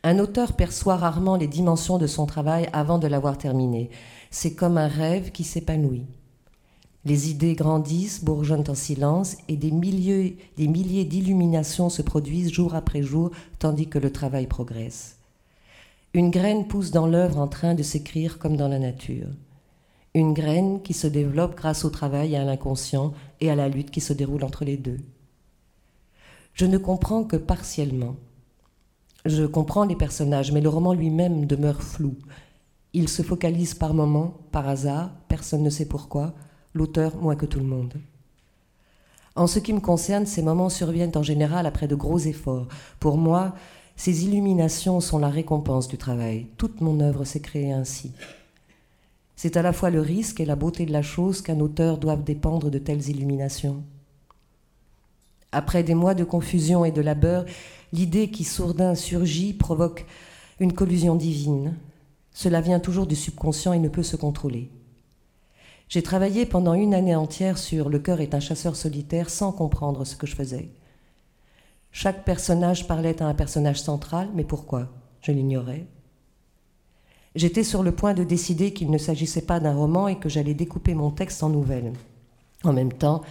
Un auteur perçoit rarement les dimensions de son travail avant de l'avoir terminé. C'est comme un rêve qui s'épanouit. Les idées grandissent, bourgeonnent en silence, et des, milliers, des milliers d'illuminations se produisent jour après jour, tandis que le travail progresse. Une graine pousse dans l'œuvre en train de s'écrire comme dans la nature une graine qui se développe grâce au travail et à l'inconscient et à la lutte qui se déroule entre les deux. Je ne comprends que partiellement. Je comprends les personnages, mais le roman lui-même demeure flou. Il se focalise par moments, par hasard, personne ne sait pourquoi, l'auteur moins que tout le monde. En ce qui me concerne, ces moments surviennent en général après de gros efforts. Pour moi, ces illuminations sont la récompense du travail. Toute mon œuvre s'est créée ainsi. C'est à la fois le risque et la beauté de la chose qu'un auteur doit dépendre de telles illuminations. Après des mois de confusion et de labeur, l'idée qui sourdin surgit provoque une collusion divine. Cela vient toujours du subconscient et ne peut se contrôler. J'ai travaillé pendant une année entière sur Le cœur est un chasseur solitaire sans comprendre ce que je faisais. Chaque personnage parlait à un personnage central, mais pourquoi? Je l'ignorais. J'étais sur le point de décider qu'il ne s'agissait pas d'un roman et que j'allais découper mon texte en nouvelles. En même temps,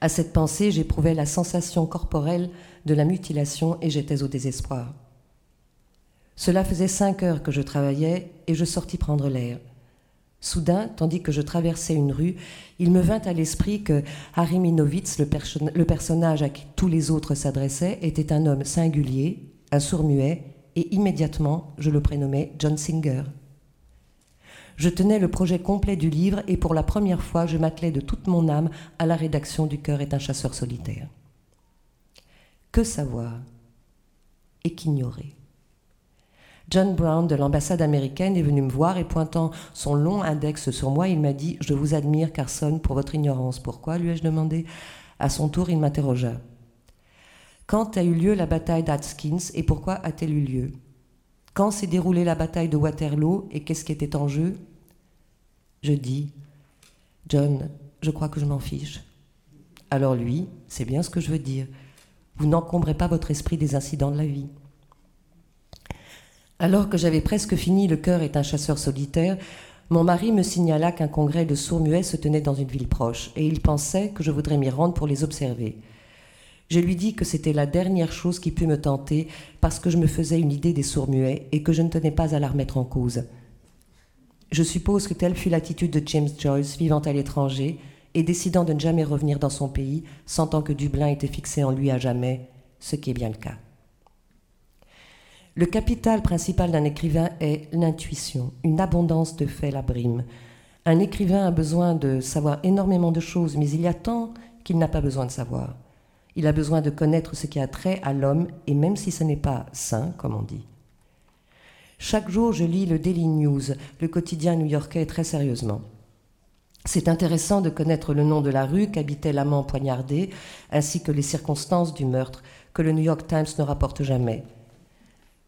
À cette pensée, j'éprouvais la sensation corporelle de la mutilation et j'étais au désespoir. Cela faisait cinq heures que je travaillais et je sortis prendre l'air. Soudain, tandis que je traversais une rue, il me vint à l'esprit que Harry Minowitz, le, le, personnage à qui tous les autres s'adressaient, était un homme singulier, un sourd-muet, et immédiatement je le prénommais John Singer. Je tenais le projet complet du livre et pour la première fois je m'attelais de toute mon âme à la rédaction du cœur est un chasseur solitaire. Que savoir et qu'ignorer? John Brown de l'ambassade américaine est venu me voir et pointant son long index sur moi, il m'a dit Je vous admire, Carson, pour votre ignorance. Pourquoi? lui ai-je demandé À son tour, il m'interrogea. Quand a eu lieu la bataille d'Atskins et pourquoi a-t-elle eu lieu? Quand s'est déroulée la bataille de Waterloo et qu'est-ce qui était en jeu? Je dis John, je crois que je m'en fiche. Alors lui, c'est bien ce que je veux dire. Vous n'encombrez pas votre esprit des incidents de la vie. Alors que j'avais presque fini Le cœur est un chasseur solitaire, mon mari me signala qu'un congrès de sourds-muets se tenait dans une ville proche, et il pensait que je voudrais m'y rendre pour les observer. Je lui dis que c'était la dernière chose qui put me tenter, parce que je me faisais une idée des sourds-muets et que je ne tenais pas à la remettre en cause. Je suppose que telle fut l'attitude de James Joyce, vivant à l'étranger, et décidant de ne jamais revenir dans son pays, sentant que Dublin était fixé en lui à jamais, ce qui est bien le cas. Le capital principal d'un écrivain est l'intuition, une abondance de faits la brime. Un écrivain a besoin de savoir énormément de choses, mais il y a tant qu'il n'a pas besoin de savoir. Il a besoin de connaître ce qui a trait à l'homme, et même si ce n'est pas sain, comme on dit. Chaque jour, je lis le Daily News, le quotidien new-yorkais, très sérieusement. C'est intéressant de connaître le nom de la rue qu'habitait l'amant poignardé, ainsi que les circonstances du meurtre, que le New York Times ne rapporte jamais.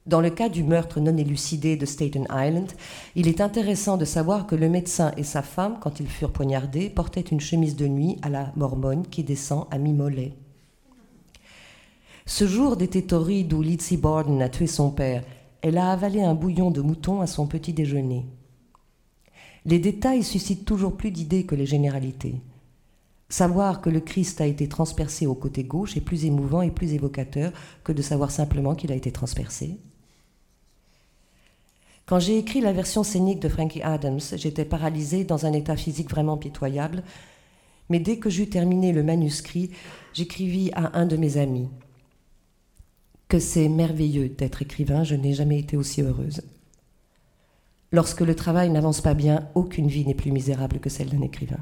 Dans le cas du meurtre non élucidé de Staten Island, il est intéressant de savoir que le médecin et sa femme, quand ils furent poignardés, portaient une chemise de nuit à la mormone qui descend à mi-mollet. Ce jour d'été torride où Lizzie Borden a tué son père, elle a avalé un bouillon de mouton à son petit déjeuner. Les détails suscitent toujours plus d'idées que les généralités. Savoir que le Christ a été transpercé au côté gauche est plus émouvant et plus évocateur que de savoir simplement qu'il a été transpercé. Quand j'ai écrit la version scénique de Frankie Adams, j'étais paralysée dans un état physique vraiment pitoyable. Mais dès que j'eus terminé le manuscrit, j'écrivis à un de mes amis que c'est merveilleux d'être écrivain, je n'ai jamais été aussi heureuse. Lorsque le travail n'avance pas bien, aucune vie n'est plus misérable que celle d'un écrivain.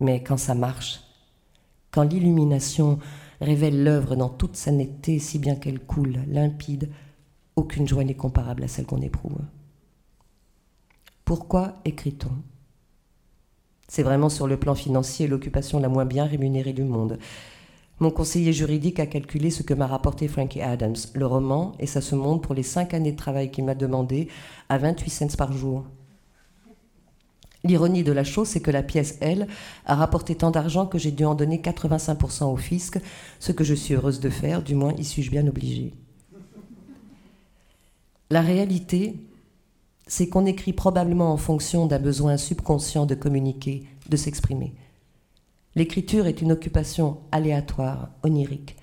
Mais quand ça marche, quand l'illumination révèle l'œuvre dans toute sa netteté, si bien qu'elle coule limpide, aucune joie n'est comparable à celle qu'on éprouve. Pourquoi écrit-on? C'est vraiment sur le plan financier l'occupation la moins bien rémunérée du monde. Mon conseiller juridique a calculé ce que m'a rapporté Frankie Adams, le roman, et ça se monte pour les cinq années de travail qu'il m'a demandé à 28 cents par jour. L'ironie de la chose, c'est que la pièce, elle, a rapporté tant d'argent que j'ai dû en donner 85% au fisc, ce que je suis heureuse de faire, du moins y suis-je bien obligée. La réalité, c'est qu'on écrit probablement en fonction d'un besoin subconscient de communiquer, de s'exprimer. L'écriture est une occupation aléatoire, onirique.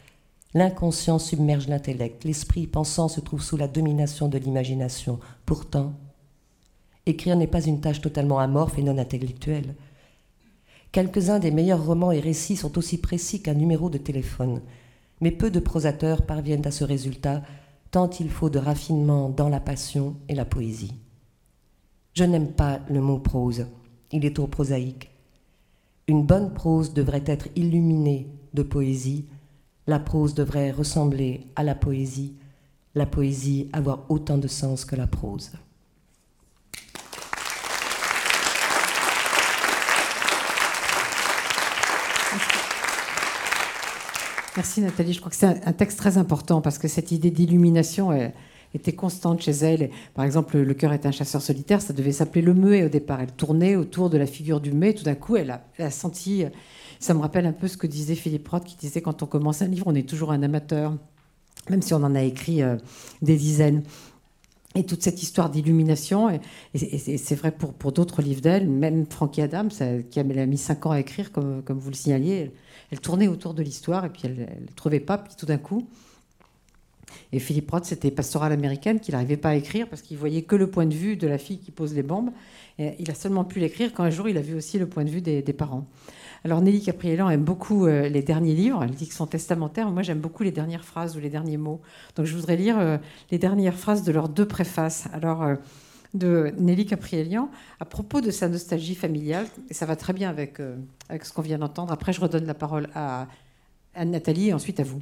L'inconscient submerge l'intellect, l'esprit pensant se trouve sous la domination de l'imagination. Pourtant, écrire n'est pas une tâche totalement amorphe et non intellectuelle. Quelques-uns des meilleurs romans et récits sont aussi précis qu'un numéro de téléphone, mais peu de prosateurs parviennent à ce résultat, tant il faut de raffinement dans la passion et la poésie. Je n'aime pas le mot prose, il est trop prosaïque. Une bonne prose devrait être illuminée de poésie, la prose devrait ressembler à la poésie, la poésie avoir autant de sens que la prose. Merci Nathalie, je crois que c'est un texte très important parce que cette idée d'illumination, était constante chez elle. Par exemple, Le cœur est un chasseur solitaire, ça devait s'appeler Le Muet au départ. Elle tournait autour de la figure du Muet. Tout d'un coup, elle a, senti. Ça me rappelle un peu ce que disait Philippe Roth, qui disait quand on commence un livre, on est toujours un amateur, même si on en a écrit euh, des dizaines. et toute cette histoire d'illumination, et, c'est vrai pour, pour d'autres livres d'elle, même Frankie Adams, qui a, mis cinq ans à écrire, comme, comme vous le signaliez, elle, tournait autour de l'histoire, et puis elle ne trouvait pas, puis tout d'un coup. Et Philippe Roth, c'était pastoral américaine qu'il n'arrivait pas à écrire parce qu'il voyait que le point de vue de la fille qui pose les bombes. Et il a seulement pu l'écrire quand un jour il a vu aussi le point de vue des, parents. Alors Nelly Capriélan aime beaucoup euh, les derniers livres, elle dit qu'ils sont testamentaires. Moi j'aime beaucoup les dernières phrases ou les derniers mots. Donc je voudrais lire euh, les dernières phrases de leurs deux préfaces. Alors euh, de Nelly Capriélian à propos de sa nostalgie familiale, et ça va très bien avec, ce qu'on vient d'entendre. Après je redonne la parole à Nathalie et ensuite à vous.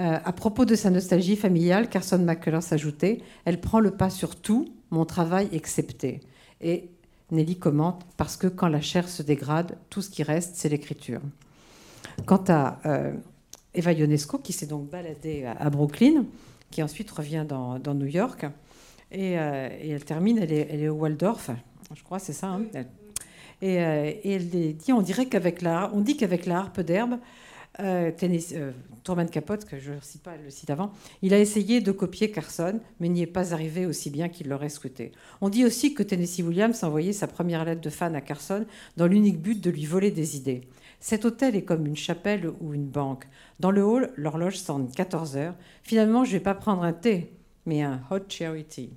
À propos de sa nostalgie familiale, Carson McCullers s'ajoutait Elle prend le pas sur tout, mon travail excepté. Et Nelly commente parce que quand la chair se dégrade, tout ce qui reste, c'est l'écriture. Quant à euh, Eva Ionesco, qui s'est donc baladée à, Brooklyn, qui ensuite revient dans, New York, euh, et, elle termine, elle est, au Waldorf, je crois, c'est ça. Hein. et, euh, et, elle dit on dirait qu'avec la, on dit qu'avec la harpe d'herbe, euh, euh, Truman Capote, que je ne cite pas le site avant, il a essayé de copier Carson, mais n'y est pas arrivé aussi bien qu'il l'aurait souhaité. On dit aussi que Tennessee Williams a envoyé sa première lettre de fan à Carson dans l'unique but de lui voler des idées. Cet hôtel est comme une chapelle ou une banque. Dans le hall, l'horloge sonne 14 heures. Finalement, je ne vais pas prendre un thé, mais un hot charity.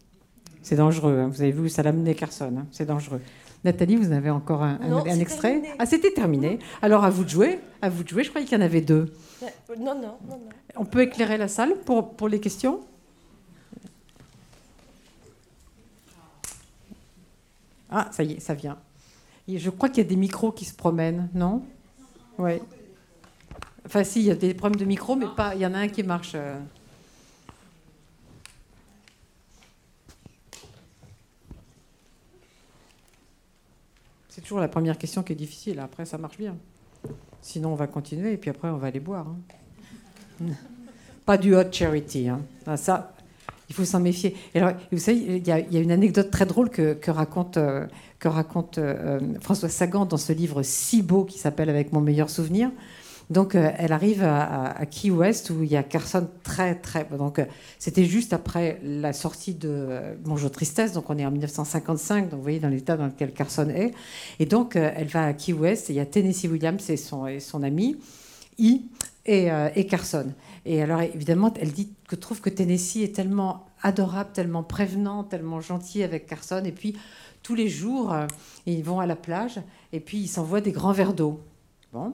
C'est dangereux, hein. vous avez vu, ça l'a mené Carson, hein. c'est dangereux. Nathalie, vous avez encore un, extrait Ah, c'était terminé. Alors, à vous de jouer. À vous de jouer. Je croyais qu'il y en avait deux. Non, non, non, On peut éclairer la salle pour, pour les questions? Ah, ça y est, ça vient. je crois qu'il y a des micros qui se promènent, non? Oui. Enfin, si, il y a des problèmes de micro, mais pas. Il y en a un qui marche. Euh. Toujours la première question qui est difficile. Après, ça marche bien. Sinon, on va continuer et puis après, on va aller boire. Hein. [LAUGHS] Pas du hot charity. Hein. Ah, ça, il faut s'en méfier. alors, vous savez, il y, a, une anecdote très drôle que, raconte, que raconte euh, euh, François Sagan dans ce livre si beau qui s'appelle Avec mon meilleur souvenir. Donc, euh, elle arrive à, Key West où il y a Carson très, très. Donc, euh, c'était juste après la sortie de euh, Bonjour Tristesse. Donc, on est en 1955. Donc, vous voyez dans l'état dans lequel Carson est. Et donc, elle va à Key West. Et il y a Tennessee Williams et son, et son ami, I, et, et, Carson. Et alors, évidemment, elle dit que trouve que Tennessee est tellement adorable, tellement prévenant, tellement gentil avec Carson. Et puis, tous les jours, ils vont à la plage et puis ils s'envoient des grands verres d'eau. Bon.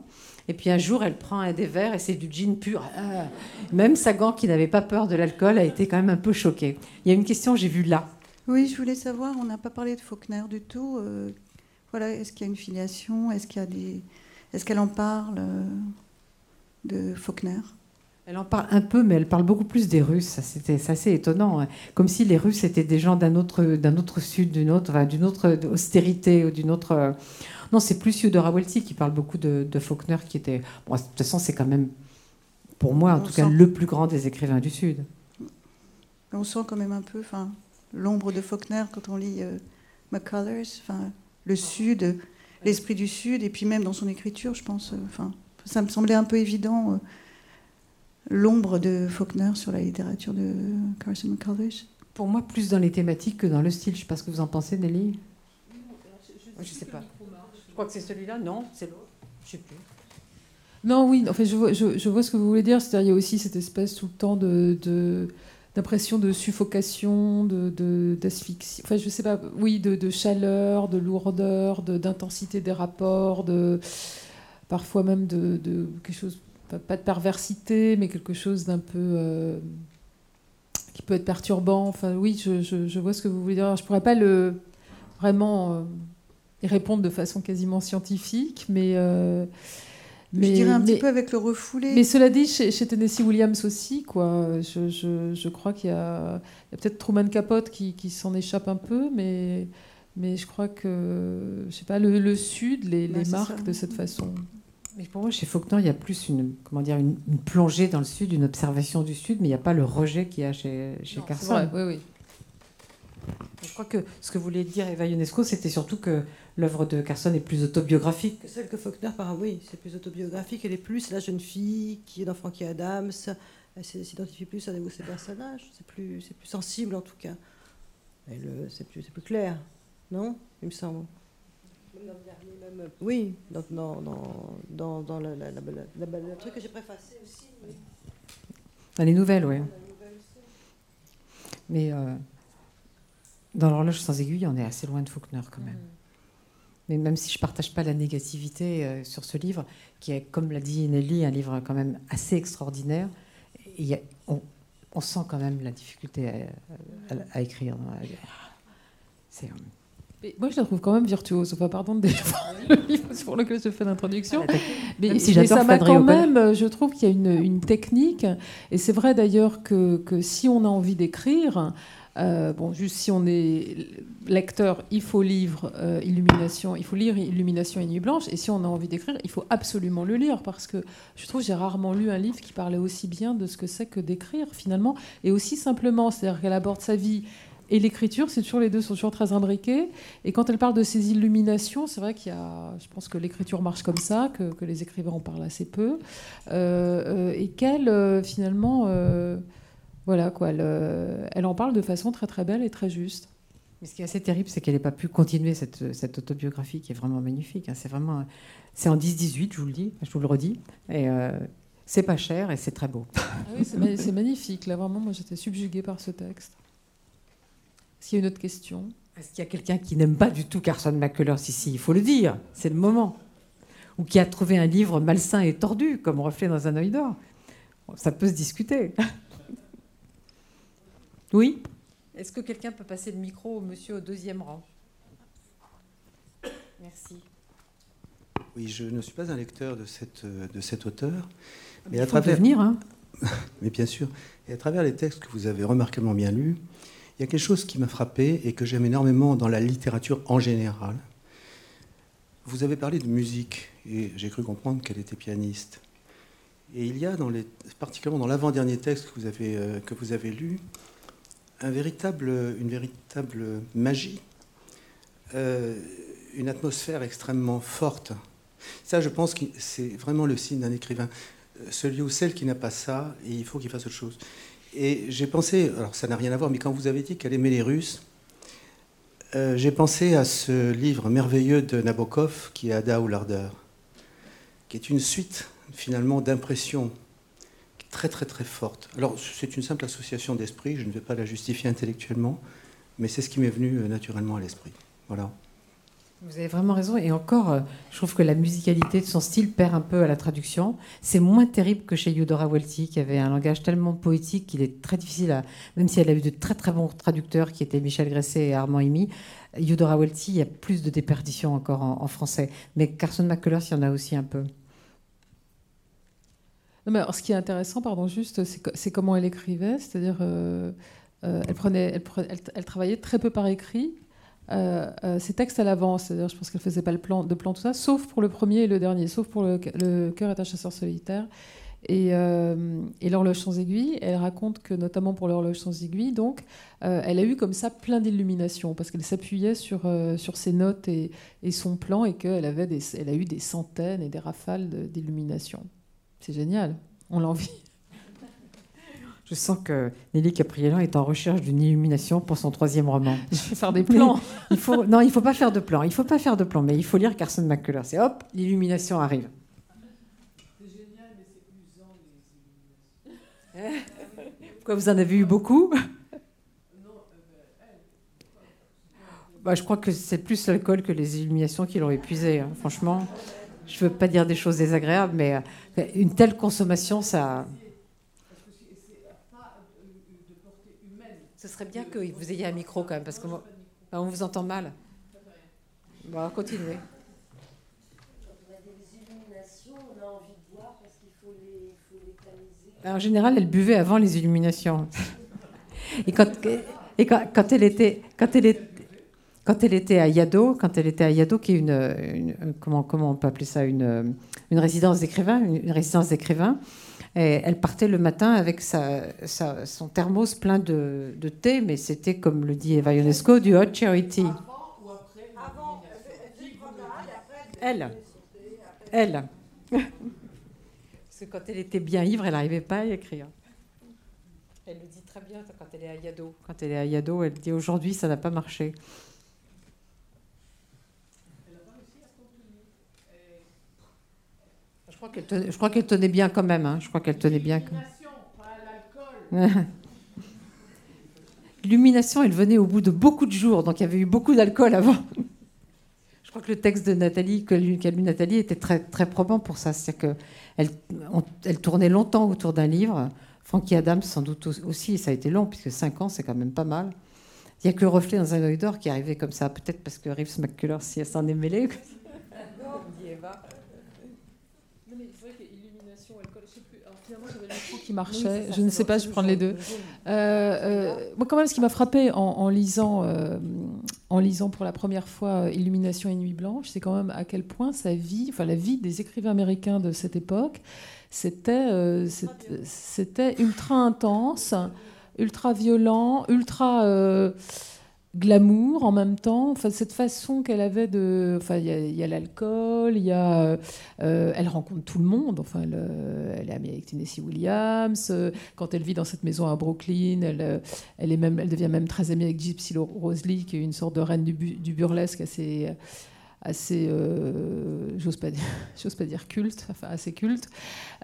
Et puis un jour, elle prend un des verres et c'est du gin pur. Ah. Même Sagan, qui n'avait pas peur de l'alcool, a été quand même un peu choqué. Il y a une question, j'ai vu là. Oui, je voulais savoir, on n'a pas parlé de Faulkner du tout. Euh, voilà, est-ce qu'il y a une filiation Est-ce qu'il y a des, est-ce qu'elle en parle euh, de Faulkner? Elle en parle un peu, mais elle parle beaucoup plus des Russes. C'est assez étonnant. Hein. Comme si les Russes étaient des gens d'un autre, d'un autre sud, d'une autre, d'une autre austérité ou d'une autre. Non, c'est plus Yodora Welty qui parle beaucoup de, Faulkner, qui était. Bon, de toute façon, c'est quand même, pour moi en tout cas, le plus grand des écrivains du Sud. On sent quand même un peu l'ombre de Faulkner quand on lit euh, McCullers, le Sud, l'esprit du Sud, et puis même dans son écriture, je pense. Euh, enfin, ça me semblait un peu évident. Euh, l'ombre de Faulkner sur la littérature de Carson McCullers Pour moi, plus dans les thématiques que dans le style. Je ne sais pas ce que vous en pensez, Nelly. Je ne sais pas crois que c'est celui-là. Non, c'est l'autre. Je sais plus. Non, oui, en fait, je vois, je, vois ce que vous voulez dire. C'est-à-dire, il y a aussi cette espèce tout le temps de, d'impression de suffocation, de, d'asphyxie. Enfin, je sais pas, oui, de, chaleur, de lourdeur, d'intensité des rapports, de parfois même de, quelque chose, pas de perversité, mais quelque chose d'un peu euh, qui peut être perturbant. Enfin, oui, je, je, vois ce que vous voulez dire. je pourrais pas le vraiment. Euh, ils répondent de façon quasiment scientifique, mais. Euh, mais, je dirais un petit peu avec le refoulé. Mais cela dit, chez, Tennessee Williams aussi, quoi. Je, crois qu'il y a, a peut-être Truman Capote qui, qui s'en échappe un peu, mais, mais je crois que, je sais pas, le, Sud les, les marque de cette façon. Mais pour moi, chez Faulkner, il y a plus une, comment dire, une, plongée dans le Sud, une observation du Sud, mais il n'y a pas le rejet qu'il y a chez, chez Carson. oui, oui. Je crois que ce que voulait dire Eva Ionesco, c'était surtout que l'œuvre de Carson est plus autobiographique. Que celle que Faulkner, par oui, c'est plus autobiographique. Elle est plus la jeune fille qui est dans Frankie Adams. Elle s'identifie plus à ces personnages. C'est plus, c'est plus sensible en tout cas. c'est plus, plus, clair, non Il me semble. Oui, dans, dans, dans, dans la, la, le truc que j'ai préfacé aussi. Dans les nouvelles, oui. Mais euh, dans l'horloge sans aiguille, on est assez loin de Faulkner quand même. Mm. Mais même si je ne partage pas la négativité euh, sur ce livre, qui est, comme l'a dit Nelly, un livre quand même assez extraordinaire, on, sent quand même la difficulté à, écrire. C'est. Moi, je la trouve quand même virtuose. Enfin, pardon de [LAUGHS] le livre sur lequel je fais l'introduction. Ah, mais, si ça m'a quand même, je trouve qu'il y a une, une technique. Et c'est vrai d'ailleurs que, que, si on a envie d'écrire, euh, bon, juste si on est lecteur, il faut lire euh, Illumination, il faut lire Illumination et Nuit Blanche. Et si on a envie d'écrire, il faut absolument le lire parce que je trouve que j'ai rarement lu un livre qui parlait aussi bien de ce que c'est que d'écrire finalement et aussi simplement, c'est-à-dire qu'elle aborde sa vie et l'écriture, c'est toujours les deux sont toujours très imbriqués. Et quand elle parle de ces illuminations, c'est vrai qu'il y a, je pense que l'écriture marche comme ça, que, les écrivains en parlent assez peu, euh, et qu'elle finalement voilà, quoi, elle, en parle de façon très très belle et très juste. Mais ce qui est assez terrible, c'est qu'elle n'ait pas pu continuer cette, cette, autobiographie qui est vraiment magnifique. Hein. C'est vraiment, c'est en 10-18, je vous le dis, je vous le redis. Et euh, c'est pas cher et c'est très beau. Ah oui, c'est, magnifique. Là, vraiment, moi, j'étais subjuguée par ce texte. Est-ce qu'il y a une autre question Est-ce qu'il y a quelqu'un qui n'aime pas du tout Carson McCullers? Ici Il faut le dire, c'est le moment. Ou qui a trouvé un livre malsain et tordu, comme reflet dans un œil d'or. Ça peut se discuter. [LAUGHS] Oui? Est-ce que quelqu'un peut passer le micro au monsieur au deuxième rang? Merci. Oui, je ne suis pas un lecteur de, cette, de cet auteur. Mais Il à travers... hein [LAUGHS] mais bien sûr. Et à travers les textes que vous avez remarquablement bien lus, il y a quelque chose qui m'a frappé et que j'aime énormément dans la littérature en général. Vous avez parlé de musique et j'ai cru comprendre qu'elle était pianiste. Et il y a, dans les, particulièrement dans l'avant-dernier texte que vous avez, euh, lu, une véritable magie, euh, une atmosphère extrêmement forte. Ça, je pense que c'est vraiment le signe d'un écrivain. Euh, celui ou celle qui n'a pas ça, il faut qu'il fasse autre chose. Et j'ai pensé, alors ça n'a rien à voir, mais quand vous avez dit qu'elle aimait les Russes, euh, j'ai pensé à ce livre merveilleux de Nabokov qui est Ada ou l'ardeur, qui est une suite finalement d'impressions très très très forte. Alors c'est une simple association d'esprit, je ne vais pas la justifier intellectuellement, mais c'est ce qui m'est venu euh, naturellement à l'esprit. Voilà. Vous avez vraiment raison. Et encore, euh, je trouve que la musicalité de son style perd un peu à la traduction. C'est moins terrible que chez Eudora Welty, qui avait un langage tellement poétique qu'il est très difficile à. Même si elle a eu de très très bons traducteurs, qui étaient Michel Gresset et Armand Imi, Eudora Welty, il y a plus de déperditions encore en, français. Mais Carson McCullers, il y en a aussi un peu ce qui est intéressant, pardon, juste, c'est comment elle écrivait, c'est-à-dire, euh, euh, elle, prenait, elle, travaillait très peu par écrit. Euh, ses textes à l'avance, c'est-à-dire, je pense qu'elle faisait pas le plan, de plan tout ça, sauf pour le premier et le dernier, sauf pour le, cœur est un chasseur solitaire. Et, et l'horloge sans aiguille, elle raconte que notamment pour l'horloge sans aiguille, donc, elle a eu comme ça plein d'illuminations parce qu'elle s'appuyait sur, sur ses notes et, et, son plan et qu'elle avait des, elle a eu des centaines et des rafales d'illuminations. C'est génial, on l'envie. Je sens que Nelly Capriello est en recherche d'une illumination pour son troisième roman. [LAUGHS] Je vais faire des plans. il faut, non, il ne faut pas faire de plans. Il faut pas faire de plans, mais il faut lire Carson McCullers. C'est hop, l'illumination arrive. C'est génial, mais c'est usant les illuminations. Pourquoi vous en avez eu beaucoup? Bah, Je crois que c'est plus l'alcool que les illuminations qui l'ont épuisé, hein, franchement je ne veux pas dire des choses désagréables, mais euh, une telle consommation, ça. Ce serait bien que vous ayez un micro quand même, parce qu'on on vous entend mal. Bon, continuez. En général, elle buvait avant les illuminations. Et quand, et quand, quand elle était, quand elle était, quand elle était à Yado, quand elle était à Yado, qui est une, comment, comment on peut appeler ça, une, une résidence d'écrivain, une, résidence d'écrivain, elle partait le matin avec sa, son thermos plein de, de thé, mais c'était, comme le dit Eva Ionesco, du hot charity. Elle. Elle. Parce que quand elle était bien ivre, elle n'arrivait pas à écrire. Elle le dit très bien quand elle est à Yado. Quand elle est à Yado, elle dit aujourd'hui, ça n'a pas marché. Crois qu'elle tenait, je crois qu'elle tenait bien quand même. Hein. Je crois qu'elle tenait bien. [LAUGHS] L'illumination, elle venait au bout de beaucoup de jours, donc il y avait eu beaucoup d'alcool avant. [LAUGHS] Je crois que le texte de Nathalie, qu'a lu Nathalie, était très, très probant pour ça. C'est-à-dire qu'elle elle tournait longtemps autour d'un livre. Frankie Adams, sans doute aussi, ça a été long, puisque 5 ans, c'est quand même pas mal. Il n'y a que le reflet dans un œil d'or qui arrivait comme ça, peut-être parce que Reeves McCullers, si elle s'en est [LAUGHS] qui marchait. je ne sais pas, je prends les deux. Euh, euh, moi, quand même, ce qui m'a frappé en, lisant, euh, en lisant pour la première fois Illumination et Nuit Blanche, c'est quand même à quel point sa vie, enfin la vie des écrivains américains de cette époque, c'était c'était ultra intense, ultra violent, ultra glamour en même temps. Enfin, cette façon qu'elle avait de. Enfin, il y a, l'alcool, il y a. Euh, elle rencontre tout le monde. Enfin, elle, euh, elle est amie avec Tennessee Williams. Euh, quand elle vit dans cette maison à Brooklyn, elle, elle, est même, elle devient même très amie avec Gypsy Rose Lee, qui est une sorte de reine du, du burlesque assez assez, euh, j'ose pas dire, [LAUGHS] j'ose pas dire culte, enfin assez culte.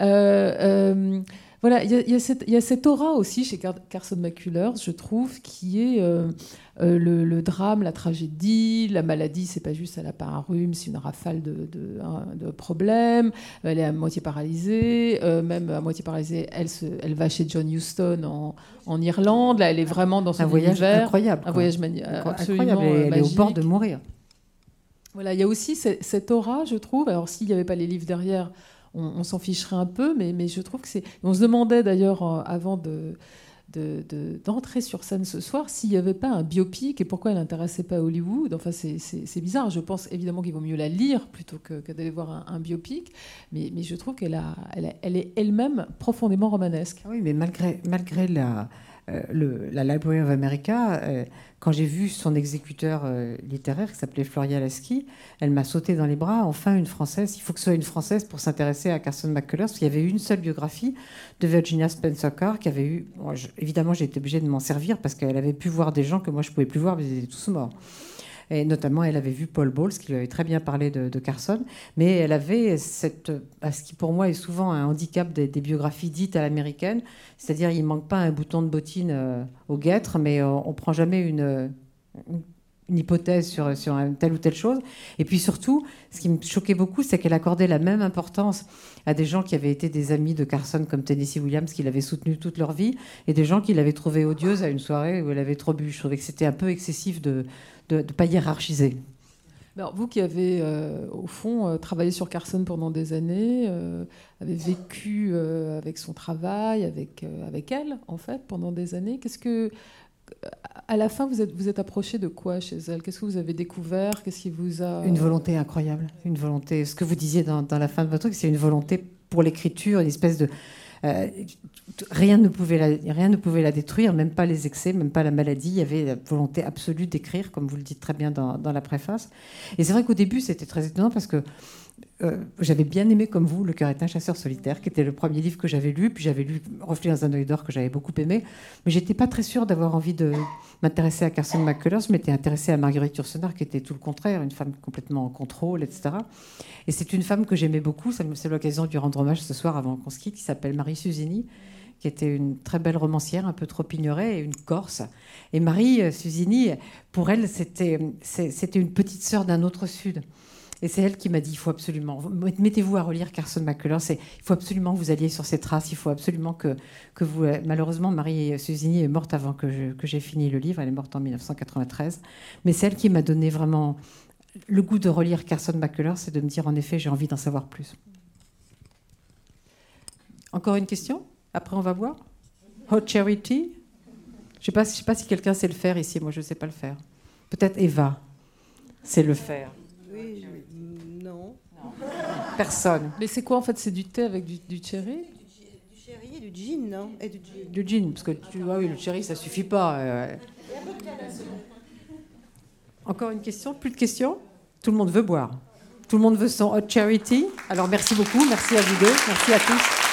Euh, euh, voilà, il y, y, a cette aura aussi chez Carson McCullers, je trouve, qui est le, drame, la tragédie, la maladie. C'est pas juste elle a pas un rhume, c'est une rafale de, de, problèmes. Elle est à moitié paralysée, même à moitié paralysée. Elle, se, elle va chez John Huston en, en Irlande. Là, elle est vraiment dans son un voyage incroyable. Un voyage incroyable. Elle est au bord de mourir. Voilà, il y a aussi cette aura, je trouve. Alors, s'il n'y avait pas les livres derrière, on, s'en ficherait un peu, mais, mais je trouve que c'est. On se demandait d'ailleurs, euh, avant de, d'entrer sur scène ce soir s'il n'y avait pas un biopic et pourquoi elle n'intéressait pas Hollywood. Enfin, c'est bizarre. Je pense évidemment qu'il vaut mieux la lire plutôt que, d'aller voir un, biopic. Mais, mais, je trouve qu'elle a, elle, est elle-même profondément romanesque. Oui, mais malgré, malgré la, le, la Library of America, euh, quand j'ai vu son exécuteur euh, littéraire qui s'appelait Floria Lasky, elle m'a sauté dans les bras. Enfin, une Française. Il faut que ce soit une Française pour s'intéresser à Carson McCullers, parce qu'il y avait une seule biographie de Virginia Spencer Carr qui avait eu. évidemment, j'ai été obligée de m'en servir parce qu'elle avait pu voir des gens que moi je pouvais plus voir, mais ils étaient tous morts. Et notamment, elle avait vu Paul Bowles, qui lui avait très bien parlé de, Carson. Mais elle avait cette, ce qui pour moi est souvent un handicap des, biographies dites à l'américaine. C'est-à-dire, il manque pas un bouton de bottine euh, au guêtre, mais euh, on prend jamais une hypothèse sur, sur telle ou telle chose. Et puis surtout, ce qui me choquait beaucoup, c'est qu'elle accordait la même importance à des gens qui avaient été des amis de Carson, comme Tennessee Williams, qui l'avaient soutenu toute leur vie, et des gens qui l'avaient trouvée odieuse à une soirée où elle avait trop bu. Je trouvais que c'était un peu excessif de, de ne pas hiérarchiser. Alors, vous qui avez, euh, au fond, euh, travaillé sur Carson pendant des années, euh, avez vécu avec son travail, avec, avec elle, en fait, pendant des années, qu'est-ce que. À la fin, vous êtes, vous êtes approché de quoi chez elle? Qu'est-ce que vous avez découvert? Qu'est-ce qui vous a. Une volonté incroyable. Une volonté. Ce que vous disiez dans, dans la fin de votre truc, c'est une volonté pour l'écriture, une espèce de euh, rien, ne pouvait la, rien ne pouvait la détruire, même pas les excès, même pas la maladie. Il y avait la volonté absolue d'écrire, comme vous le dites très bien dans, dans la préface. Et c'est vrai qu'au début, c'était très étonnant parce que euh, j'avais bien aimé, comme vous, Le cœur est un chasseur solitaire, qui était le premier livre que j'avais lu. Puis j'avais lu Reflet dans un œil d'or, que j'avais beaucoup aimé. Mais j'étais pas très sûre d'avoir envie de m'intéresser à Carson McCullers. Je m'étais intéressée à Marguerite Yourcenar, qui était tout le contraire, une femme complètement en contrôle, etc. Et c'est une femme que j'aimais beaucoup. C'est l'occasion de lui rendre hommage ce soir avant qu'on se qui s'appelle Marie Susini qui était une très belle romancière, un peu trop ignorée, et une Corse. Et Marie euh, Susini, pour elle, c'était une petite sœur d'un autre Sud. Et c'est elle qui m'a dit il faut absolument, mettez-vous à relire Carson McCullers, il faut absolument que vous alliez sur ses traces, il faut absolument que, que vous. Euh, malheureusement, Marie Susini est morte avant que, que j'ai fini le livre, elle est morte en 1993. Mais c'est elle qui m'a donné vraiment le goût de relire Carson McCullers, c'est de me dire en effet, j'ai envie d'en savoir plus. Encore une question? Après, on va voir Hot Charity Je ne sais, pas si quelqu'un sait le faire ici, moi je ne sais pas le faire. Peut-être Eva sait le faire. Oui, non. Personne. Mais c'est quoi en fait C'est du thé avec du, cherry? Du cherry et du gin, non? Et du, gin. du gin. parce que tu vois, oui, le cherry, ça suffit pas. Euh. Encore une question? Plus de questions? Tout le monde veut boire. Tout le monde veut son hot charity. Alors merci beaucoup, merci à vous deux, merci à tous.